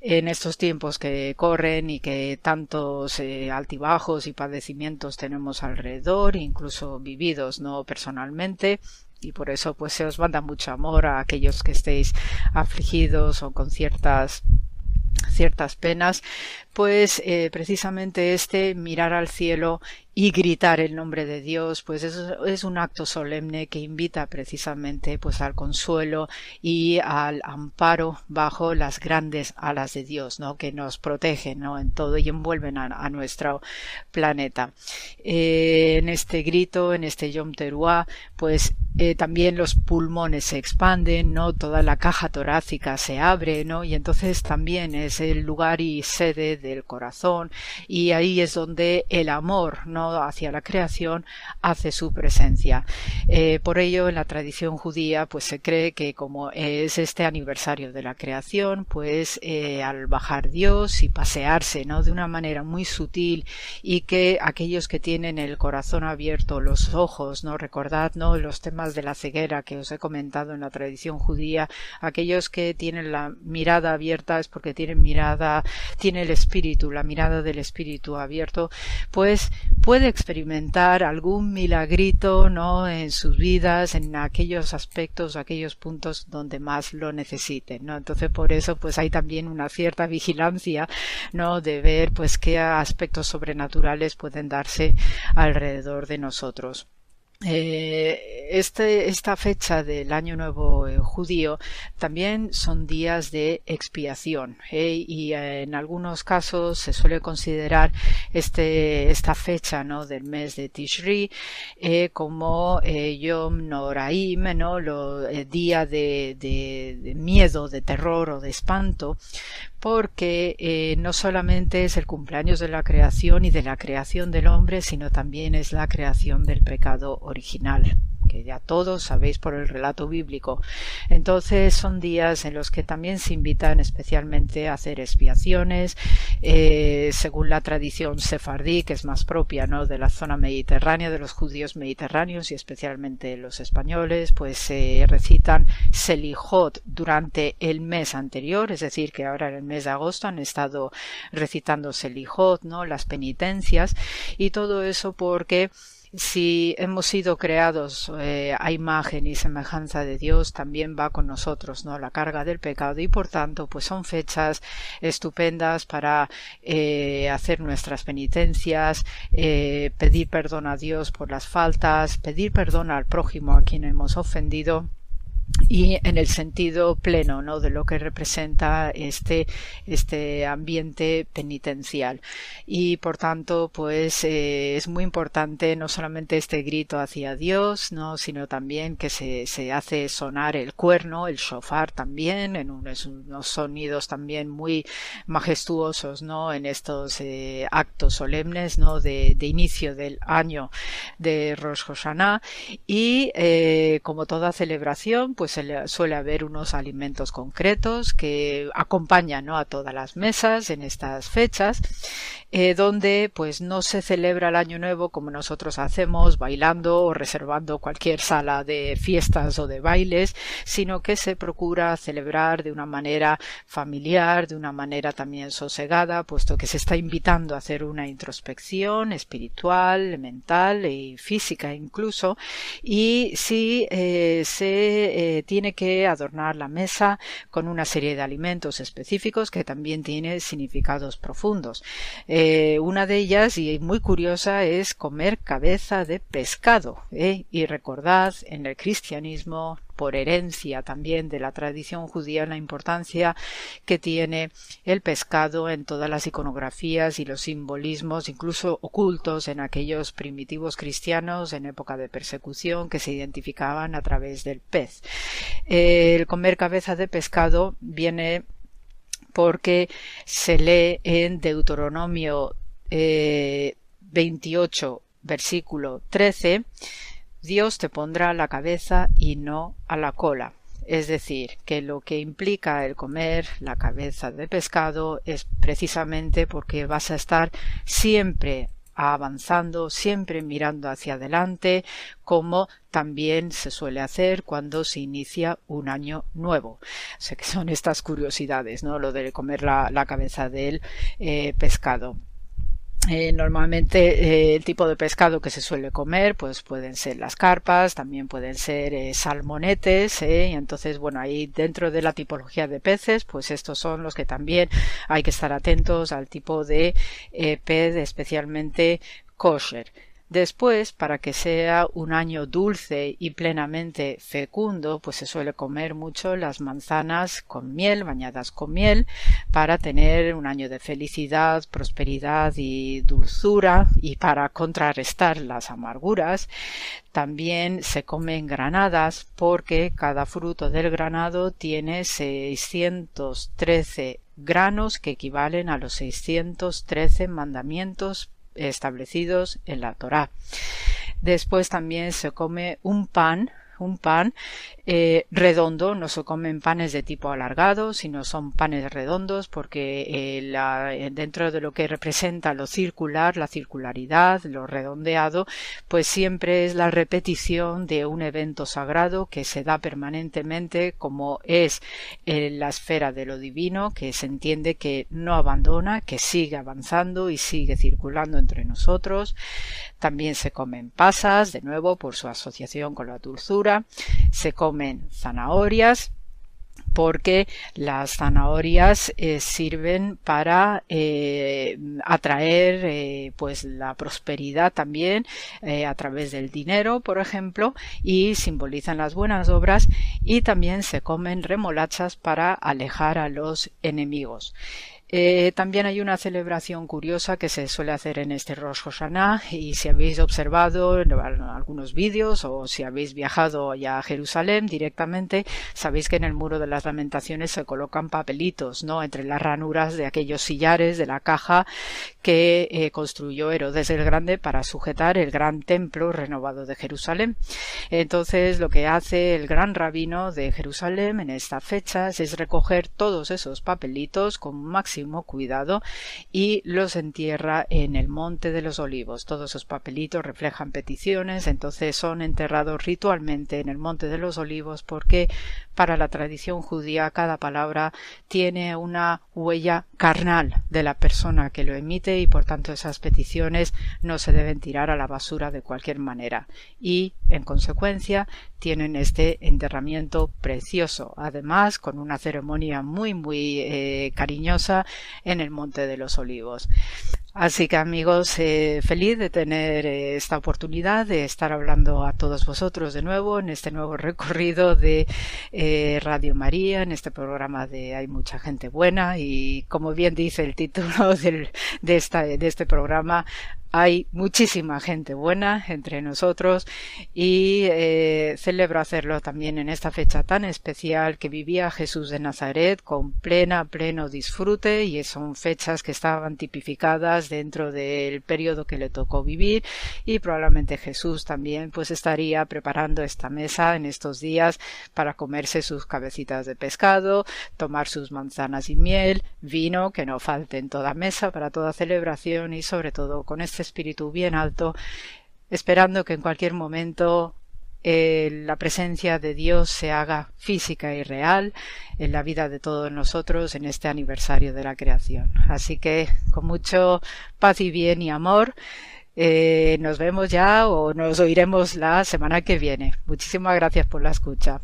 En estos tiempos que corren y que tantos eh, altibajos y padecimientos tenemos alrededor, incluso vividos, ¿no? Personalmente, y por eso pues se os manda mucho amor a aquellos que estéis afligidos o con ciertas ciertas penas, pues eh, precisamente este mirar al cielo y gritar el nombre de Dios, pues eso es un acto solemne que invita precisamente pues al consuelo y al amparo bajo las grandes alas de Dios, ¿no? que nos protegen ¿no? en todo y envuelven a, nuestro planeta. Eh, en este grito, en este Yom Teruah, pues eh, también los pulmones se expanden, ¿no? Toda la caja torácica se abre, ¿no? Y entonces también es el lugar y sede del corazón y ahí es donde el amor, ¿no? hacia la creación hace su presencia. Eh, por ello, en la tradición judía, pues se cree que como es este aniversario de la creación, pues eh, al bajar Dios y pasearse, ¿no? De una manera muy sutil y que aquellos que tienen el corazón abierto, los ojos, ¿no? Recordad, ¿no? Los temas de la ceguera que os he comentado en la tradición judía, aquellos que tienen la mirada abierta es porque tienen mirada, tiene el espíritu, la mirada del espíritu abierto, pues puede experimentar algún milagrito, ¿no? En sus vidas, en aquellos aspectos, aquellos puntos donde más lo necesiten, ¿no? Entonces por eso pues hay también una cierta vigilancia, ¿no? De ver pues qué aspectos sobrenaturales pueden darse alrededor de nosotros. Eh, este, esta fecha del Año Nuevo eh, judío también son días de expiación eh, y en algunos casos se suele considerar este, esta fecha ¿no? del mes de Tishri como Yom Noraim, ¿no? Lo, día de, de miedo, de terror o de espanto, porque eh, no solamente es el cumpleaños de la creación y de la creación del hombre, sino también es la creación del pecado original que ya todos sabéis por el relato bíblico. Entonces son días en los que también se invitan especialmente a hacer expiaciones, eh, según la tradición sefardí, que es más propia ¿no? de la zona mediterránea, de los judíos mediterráneos y especialmente los españoles, pues se recitan Selijot durante el mes anterior, es decir, que ahora en el mes de agosto han estado recitando Selijot, ¿no? las penitencias, y todo eso porque si hemos sido creados eh, a imagen y semejanza de Dios, también va con nosotros, ¿no? La carga del pecado y por tanto, pues son fechas estupendas para eh, hacer nuestras penitencias, eh, pedir perdón a Dios por las faltas, pedir perdón al prójimo a quien hemos ofendido y en el sentido pleno ¿no? de lo que representa este, este ambiente penitencial. Y por tanto, pues eh, es muy importante no solamente este grito hacia Dios, ¿no? sino también que se, se hace sonar el cuerno, el shofar también, en unos, unos sonidos también muy majestuosos ¿no? en estos eh, actos solemnes ¿no? de, de, inicio del año de Rosh Hashanah. Y eh, como toda celebración, pues suele haber unos alimentos concretos que acompañan a todas las mesas en estas fechas, eh, donde pues no se celebra el año nuevo como nosotros hacemos, bailando o reservando cualquier sala de fiestas o de bailes, sino que se procura celebrar de una manera familiar, de una manera también sosegada, puesto que se está invitando a hacer una introspección espiritual, mental y física incluso, y si eh, se eh, tiene que adornar la mesa con una serie de alimentos específicos que también tiene significados profundos. Eh, una de ellas, y muy curiosa, es comer cabeza de pescado. ¿eh? Y recordad, en el cristianismo por herencia también de la tradición judía la importancia que tiene el pescado en todas las iconografías y los simbolismos, incluso ocultos en aquellos primitivos cristianos en época de persecución que se identificaban a través del pez. El comer cabeza de pescado viene porque se lee en Deuteronomio 28 eh, versículo 13 Dios te pondrá la cabeza y no a la cola. Es decir, que lo que implica el comer la cabeza de pescado es precisamente porque vas a estar siempre avanzando, siempre mirando hacia adelante, como también se suele hacer cuando se inicia un año nuevo. sé que son estas curiosidades, ¿no? Lo de comer la, cabeza del eh, pescado. Eh, normalmente eh, el tipo de pescado que se suele comer pues pueden ser las carpas, también pueden ser eh, salmonetes y entonces bueno ahí dentro de la tipología de peces pues estos son los que también hay que estar atentos al tipo de pez especialmente kosher. Después, para que sea un año dulce y plenamente fecundo, pues se suele comer mucho las manzanas con miel, bañadas con miel, para tener un año de felicidad, prosperidad y dulzura y para contrarrestar las amarguras. También se comen granadas porque cada fruto del granado tiene 613 granos que equivalen a los 613 mandamientos establecidos en la Torá. Después también se come un pan un pan eh, redondo, no se comen panes de tipo alargado, sino son panes redondos porque eh, eh, dentro de lo que representa lo circular, la circularidad, lo redondeado, pues siempre es la repetición de un evento sagrado que se da permanentemente como es la esfera de lo divino, que se entiende que no abandona, que sigue avanzando y sigue circulando entre nosotros. También se comen pasas, de nuevo por su asociación con la dulzura. Se zanahorias, porque las zanahorias eh, sirven para eh, atraer eh, pues la prosperidad también a través del dinero por ejemplo y simbolizan las buenas obras y también se comen remolachas para alejar a los enemigos eh, también hay una celebración curiosa que se suele hacer en este Rosh Hashanah y si habéis observado en algunos vídeos o si habéis viajado ya a Jerusalén directamente, sabéis que en el muro de las lamentaciones se colocan papelitos, ¿no? Entre las ranuras de aquellos sillares de la caja que eh, construyó Herodes el Grande para sujetar el gran templo renovado de Jerusalén. Entonces, lo que hace el gran rabino de Jerusalén en estas fechas es recoger todos esos papelitos con máximo cuidado y los entierra en el Monte de los Olivos. Todos esos papelitos reflejan peticiones, entonces son enterrados ritualmente en el Monte de los Olivos porque para la tradición judía cada palabra tiene una huella carnal de la persona que lo emite y por tanto esas peticiones no se deben tirar a la basura de cualquier manera y en consecuencia tienen este enterramiento precioso además con una ceremonia muy muy eh, cariñosa en el Monte de los Olivos. Así que amigos, eh, feliz de tener eh, esta oportunidad de estar hablando a todos vosotros de nuevo en este nuevo recorrido de Radio María, en este programa de Hay mucha gente buena y como bien dice el título de este programa, hay muchísima gente buena entre nosotros y eh, celebro hacerlo también en esta fecha tan especial que vivía Jesús de Nazaret con plena, pleno disfrute y son fechas que estaban tipificadas dentro del periodo que le tocó vivir y probablemente Jesús también pues estaría preparando esta mesa en estos días para comerse sus cabecitas de pescado, tomar sus manzanas y miel, vino que no falte en toda mesa para toda celebración y sobre todo con este espíritu bien alto, esperando que en cualquier momento eh, la presencia de Dios se haga física y real en la vida de todos nosotros en este aniversario de la creación. Así que con mucho paz y bien y amor. Eh, nos vemos ya o nos oiremos la semana que viene. Muchísimas gracias por la escucha.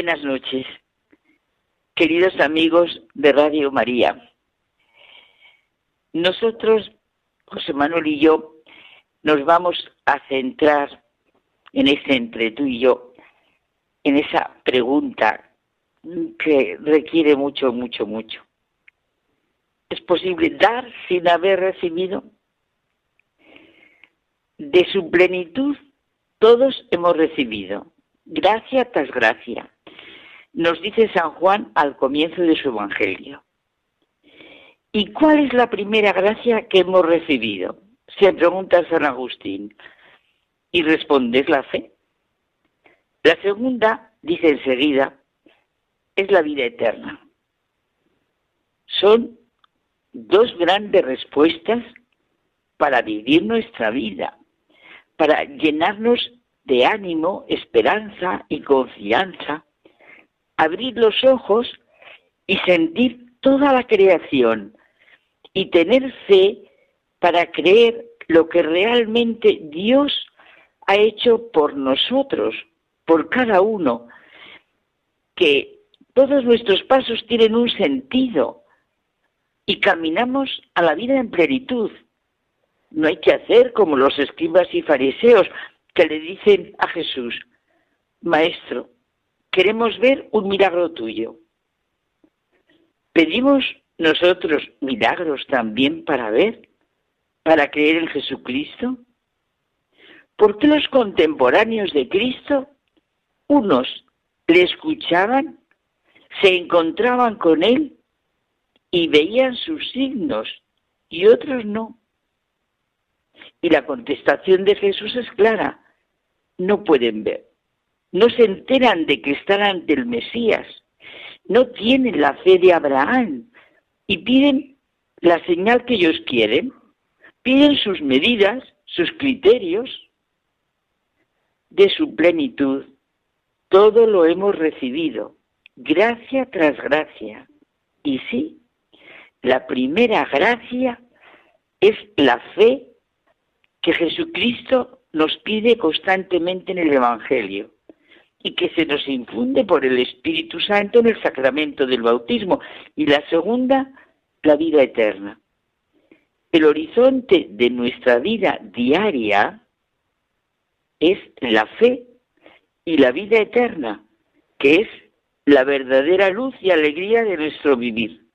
Buenas noches, queridos amigos de Radio María. Nosotros, José Manuel y yo, nos vamos a centrar en este entre tú y yo, en esa pregunta que requiere mucho, mucho, mucho. ¿Es posible dar sin haber recibido? De su plenitud todos hemos recibido, gracia tras gracia nos dice San Juan al comienzo de su Evangelio. ¿Y cuál es la primera gracia que hemos recibido? Se pregunta San Agustín. Y responde, la fe. La segunda, dice enseguida, es la vida eterna. Son dos grandes respuestas para vivir nuestra vida, para llenarnos de ánimo, esperanza y confianza abrir los ojos y sentir toda la creación y tener fe para creer lo que realmente Dios ha hecho por nosotros, por cada uno, que todos nuestros pasos tienen un sentido y caminamos a la vida en plenitud. No hay que hacer como los escribas y fariseos que le dicen a Jesús, Maestro, queremos ver un milagro tuyo. ¿Pedimos nosotros milagros también para ver, para creer en Jesucristo? ¿Por qué los contemporáneos de Cristo, unos le escuchaban, se encontraban con Él y veían sus signos y otros no? Y la contestación de Jesús es clara, no pueden ver no se enteran de que están ante el Mesías, no tienen la fe de Abraham y piden la señal que ellos quieren, piden sus medidas, sus criterios de su plenitud. Todo lo hemos recibido, gracia tras gracia. Y sí, la primera gracia es la fe que Jesucristo nos pide constantemente en el Evangelio y que se nos infunde por el Espíritu Santo en el sacramento del bautismo. Y la segunda, la vida eterna. El horizonte de nuestra vida diaria es la fe y la vida eterna, que es la verdadera luz y alegría de nuestro vivir.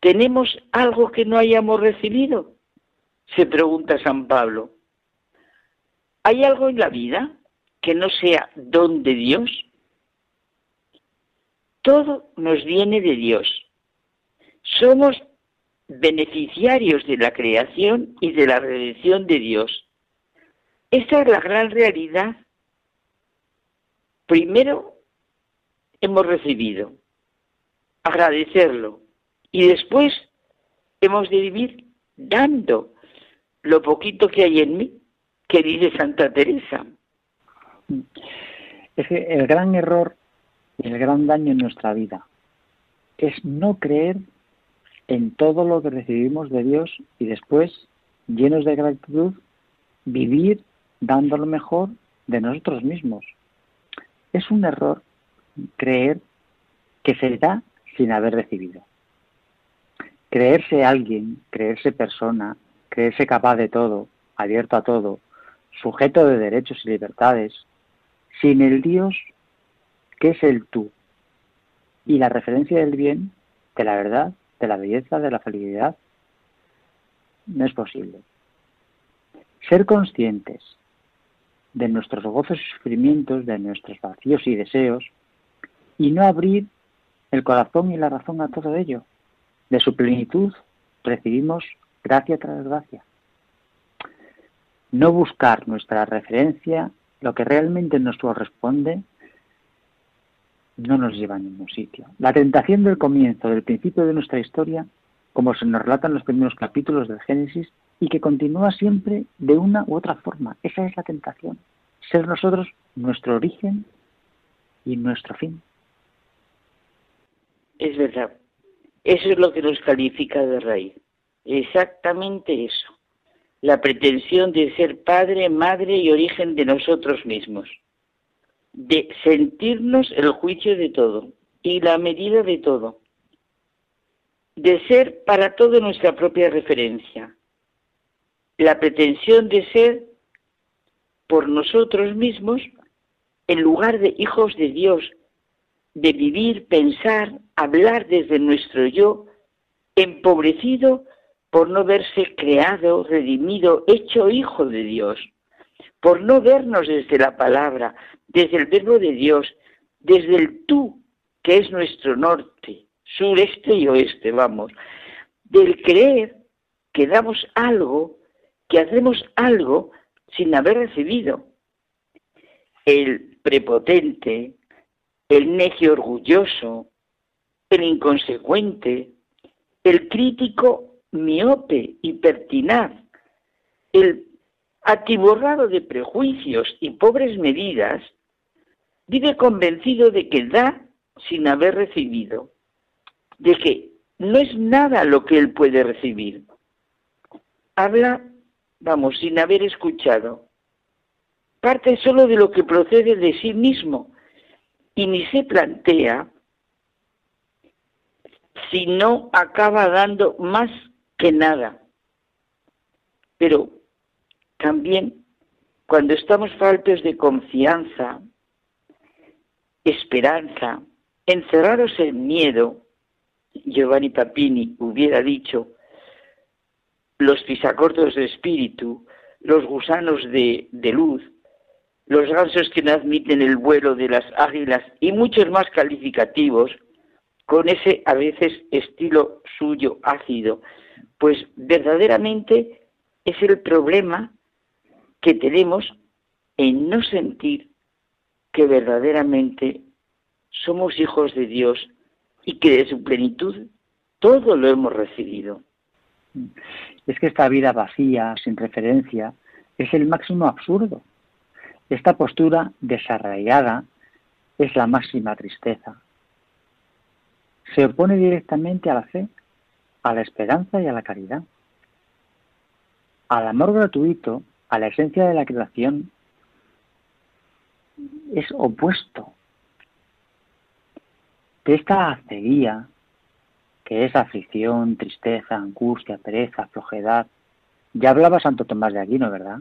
¿Tenemos algo que no hayamos recibido? Se pregunta San Pablo. ¿Hay algo en la vida que no sea don de Dios? Todo nos viene de Dios. Somos beneficiarios de la creación y de la redención de Dios. Esa es la gran realidad. Primero hemos recibido, agradecerlo y después hemos de vivir dando lo poquito que hay en mí, que dice Santa Teresa. Es que el gran error y el gran daño en nuestra vida es no creer en todo lo que recibimos de Dios y después, llenos de gratitud, vivir dando lo mejor de nosotros mismos. Es un error creer que se da sin haber recibido. Creerse alguien, creerse persona, creerse capaz de todo, abierto a todo, sujeto de derechos y libertades, sin el Dios que es el tú y la referencia del bien, de la verdad, de la belleza, de la felicidad, no es posible. Ser conscientes de nuestros gozos y sufrimientos, de nuestros vacíos y deseos, y no abrir el corazón y la razón a todo ello. De su plenitud recibimos gracia tras gracia. No buscar nuestra referencia lo que realmente nos corresponde no nos lleva a ningún sitio. La tentación del comienzo, del principio de nuestra historia, como se nos relata en los primeros capítulos del Génesis, y que continúa siempre de una u otra forma. Esa es la tentación. Ser nosotros nuestro origen y nuestro fin. Es verdad. Eso es lo que nos califica de raíz. Exactamente eso la pretensión de ser padre, madre y origen de nosotros mismos. de sentirnos el juicio de todo y la medida de todo, de ser para todo nuestra propia referencia, la pretensión de ser por nosotros mismos en lugar de hijos de Dios, de vivir, pensar, hablar desde nuestro yo, empobrecido por no verse creado, redimido, hecho hijo de Dios, por no vernos desde la palabra, desde el verbo de Dios, desde el tú, que es nuestro norte, sureste y oeste, vamos, del creer que damos algo, que hacemos algo sin haber recibido. El prepotente, el necio orgulloso, el inconsecuente, el crítico miope y pertinaz, el atiborrado de prejuicios y pobres medidas, vive convencido de que da sin haber recibido, de que no es nada lo que él puede recibir. Habla, vamos, sin haber escuchado. Parte solo de lo que procede de sí mismo y ni se plantea si no acaba dando más que nada. Pero también cuando estamos faltos de confianza, esperanza, encerrados en miedo, Giovanni Papini hubiera dicho, los pisacortos de espíritu, los gusanos de, de luz, los gansos que no admiten el vuelo de las águilas y muchos más calificativos, con ese a veces estilo suyo ácido, pues verdaderamente es el problema que tenemos en no sentir que verdaderamente somos hijos de Dios y que de su plenitud todo lo hemos recibido. Es que esta vida vacía, sin referencia, es el máximo absurdo. Esta postura desarraigada es la máxima tristeza. Se opone directamente a la fe, a la esperanza y a la caridad. Al amor gratuito, a la esencia de la creación, es opuesto. De esta acería, que es aflicción, tristeza, angustia, pereza, flojedad, ya hablaba Santo Tomás de Aquino, ¿verdad?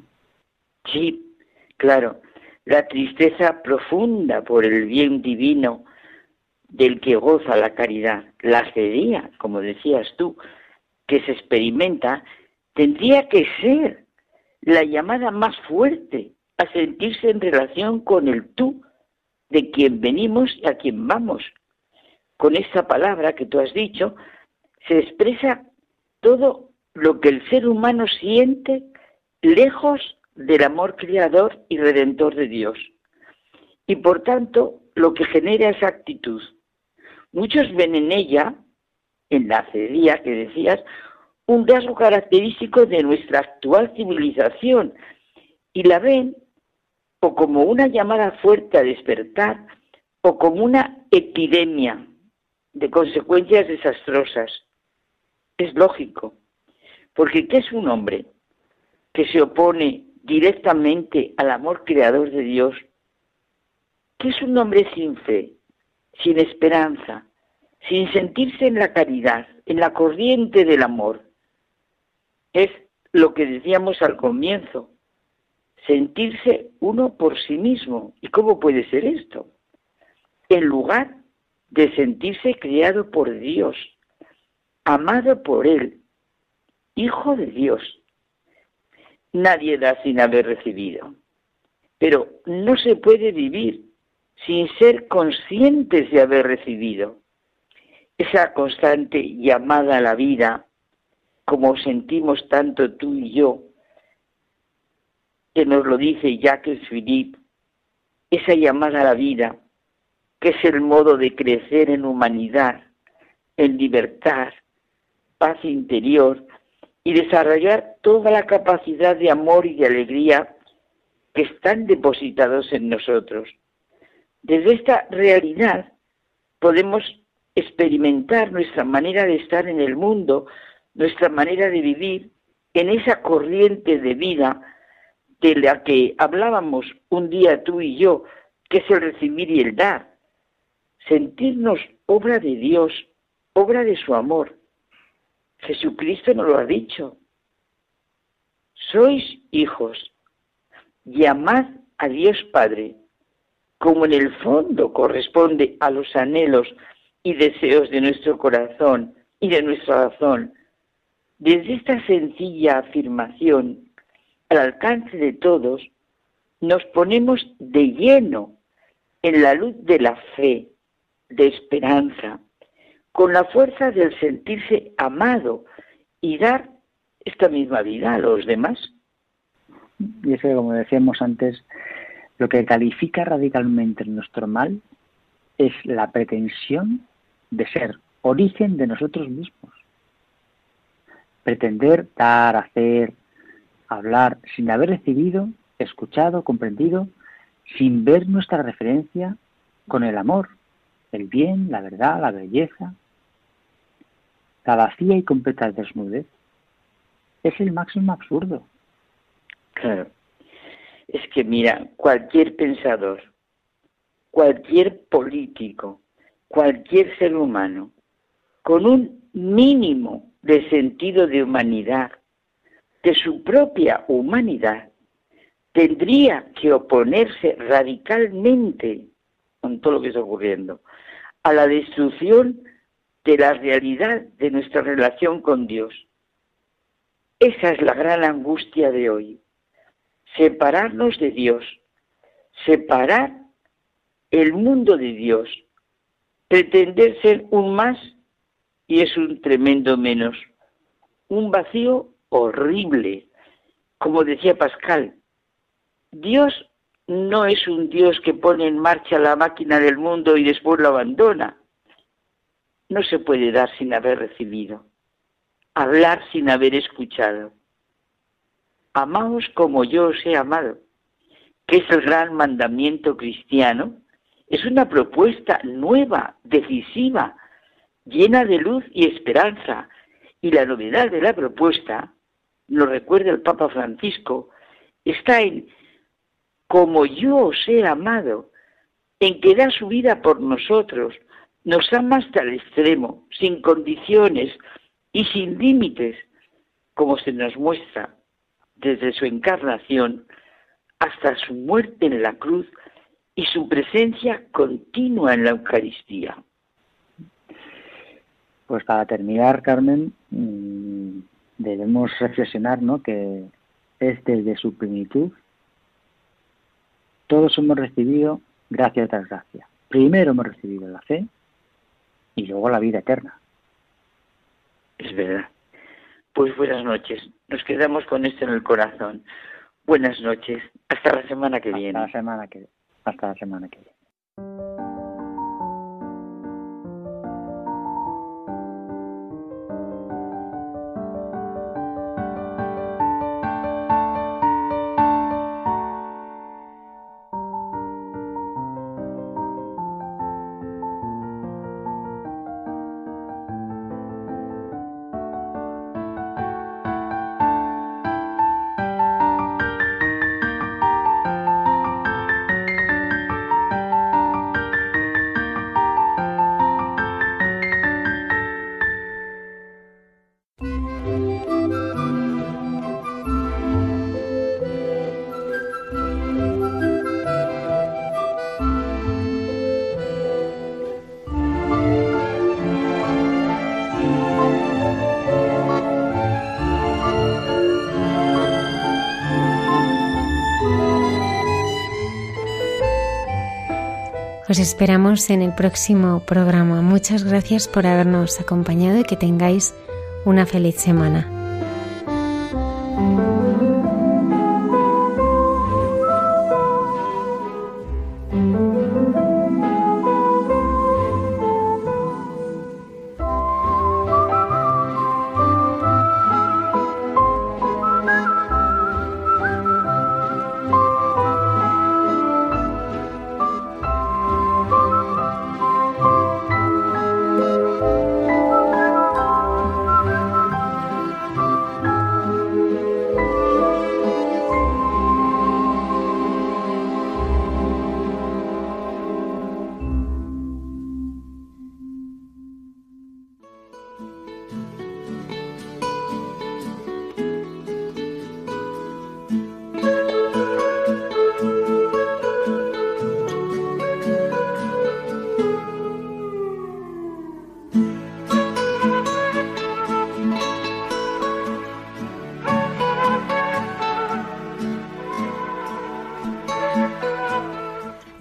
Sí, claro. La tristeza profunda por el bien divino del que goza la caridad, la acería, como decías tú, que se experimenta, tendría que ser la llamada más fuerte a sentirse en relación con el tú de quien venimos y a quien vamos. Con esa palabra que tú has dicho, se expresa todo lo que el ser humano siente lejos del amor creador y redentor de Dios. Y por tanto, lo que genera esa actitud. Muchos ven en ella, en la cedía que decías, un rasgo característico de nuestra actual civilización y la ven o como una llamada fuerte a despertar o como una epidemia de consecuencias desastrosas. Es lógico, porque ¿qué es un hombre que se opone directamente al amor creador de Dios? ¿Qué es un hombre sin fe, sin esperanza, sin sentirse en la caridad, en la corriente del amor? es lo que decíamos al comienzo, sentirse uno por sí mismo. ¿Y cómo puede ser esto? En lugar de sentirse criado por Dios, amado por Él, hijo de Dios. Nadie da sin haber recibido. Pero no se puede vivir sin ser conscientes de haber recibido. Esa constante llamada a la vida como sentimos tanto tú y yo, que nos lo dice Jacques Philippe, esa llamada a la vida, que es el modo de crecer en humanidad, en libertad, paz interior y desarrollar toda la capacidad de amor y de alegría que están depositados en nosotros. Desde esta realidad podemos experimentar nuestra manera de estar en el mundo nuestra manera de vivir en esa corriente de vida de la que hablábamos un día tú y yo, que es el recibir y el dar. Sentirnos obra de Dios, obra de su amor. Jesucristo nos lo ha dicho. Sois hijos y amad a Dios Padre, como en el fondo corresponde a los anhelos y deseos de nuestro corazón y de nuestra razón. Desde esta sencilla afirmación, al alcance de todos, nos ponemos de lleno en la luz de la fe, de esperanza, con la fuerza del sentirse amado y dar esta misma vida a los demás. Y es que, como decíamos antes, lo que califica radicalmente nuestro mal es la pretensión de ser origen de nosotros mismos. Pretender dar, hacer, hablar sin haber recibido, escuchado, comprendido, sin ver nuestra referencia con el amor, el bien, la verdad, la belleza, la vacía y completa desnudez, es el máximo absurdo. Claro. Es que mira, cualquier pensador, cualquier político, cualquier ser humano, con un mínimo de sentido de humanidad, de su propia humanidad, tendría que oponerse radicalmente con todo lo que está ocurriendo a la destrucción de la realidad de nuestra relación con Dios. Esa es la gran angustia de hoy. Separarnos de Dios, separar el mundo de Dios, pretender ser un más y es un tremendo menos, un vacío horrible. Como decía Pascal, Dios no es un Dios que pone en marcha la máquina del mundo y después lo abandona. No se puede dar sin haber recibido, hablar sin haber escuchado. Amaos como yo os he amado, que es el gran mandamiento cristiano. Es una propuesta nueva, decisiva, llena de luz y esperanza. Y la novedad de la propuesta, lo recuerda el Papa Francisco, está en como yo os he amado, en que da su vida por nosotros, nos ama hasta el extremo, sin condiciones y sin límites, como se nos muestra desde su encarnación hasta su muerte en la cruz y su presencia continua en la Eucaristía. Pues para terminar, Carmen, mm, debemos reflexionar ¿no? que es desde su plenitud todos hemos recibido gracia tras gracia. Primero hemos recibido la fe y luego la vida eterna. Es verdad. Pues buenas noches. Nos quedamos con esto en el corazón. Buenas noches. Hasta la semana que viene. Hasta la semana que, hasta la semana que viene. Os esperamos en el próximo programa. Muchas gracias por habernos acompañado y que tengáis una feliz semana.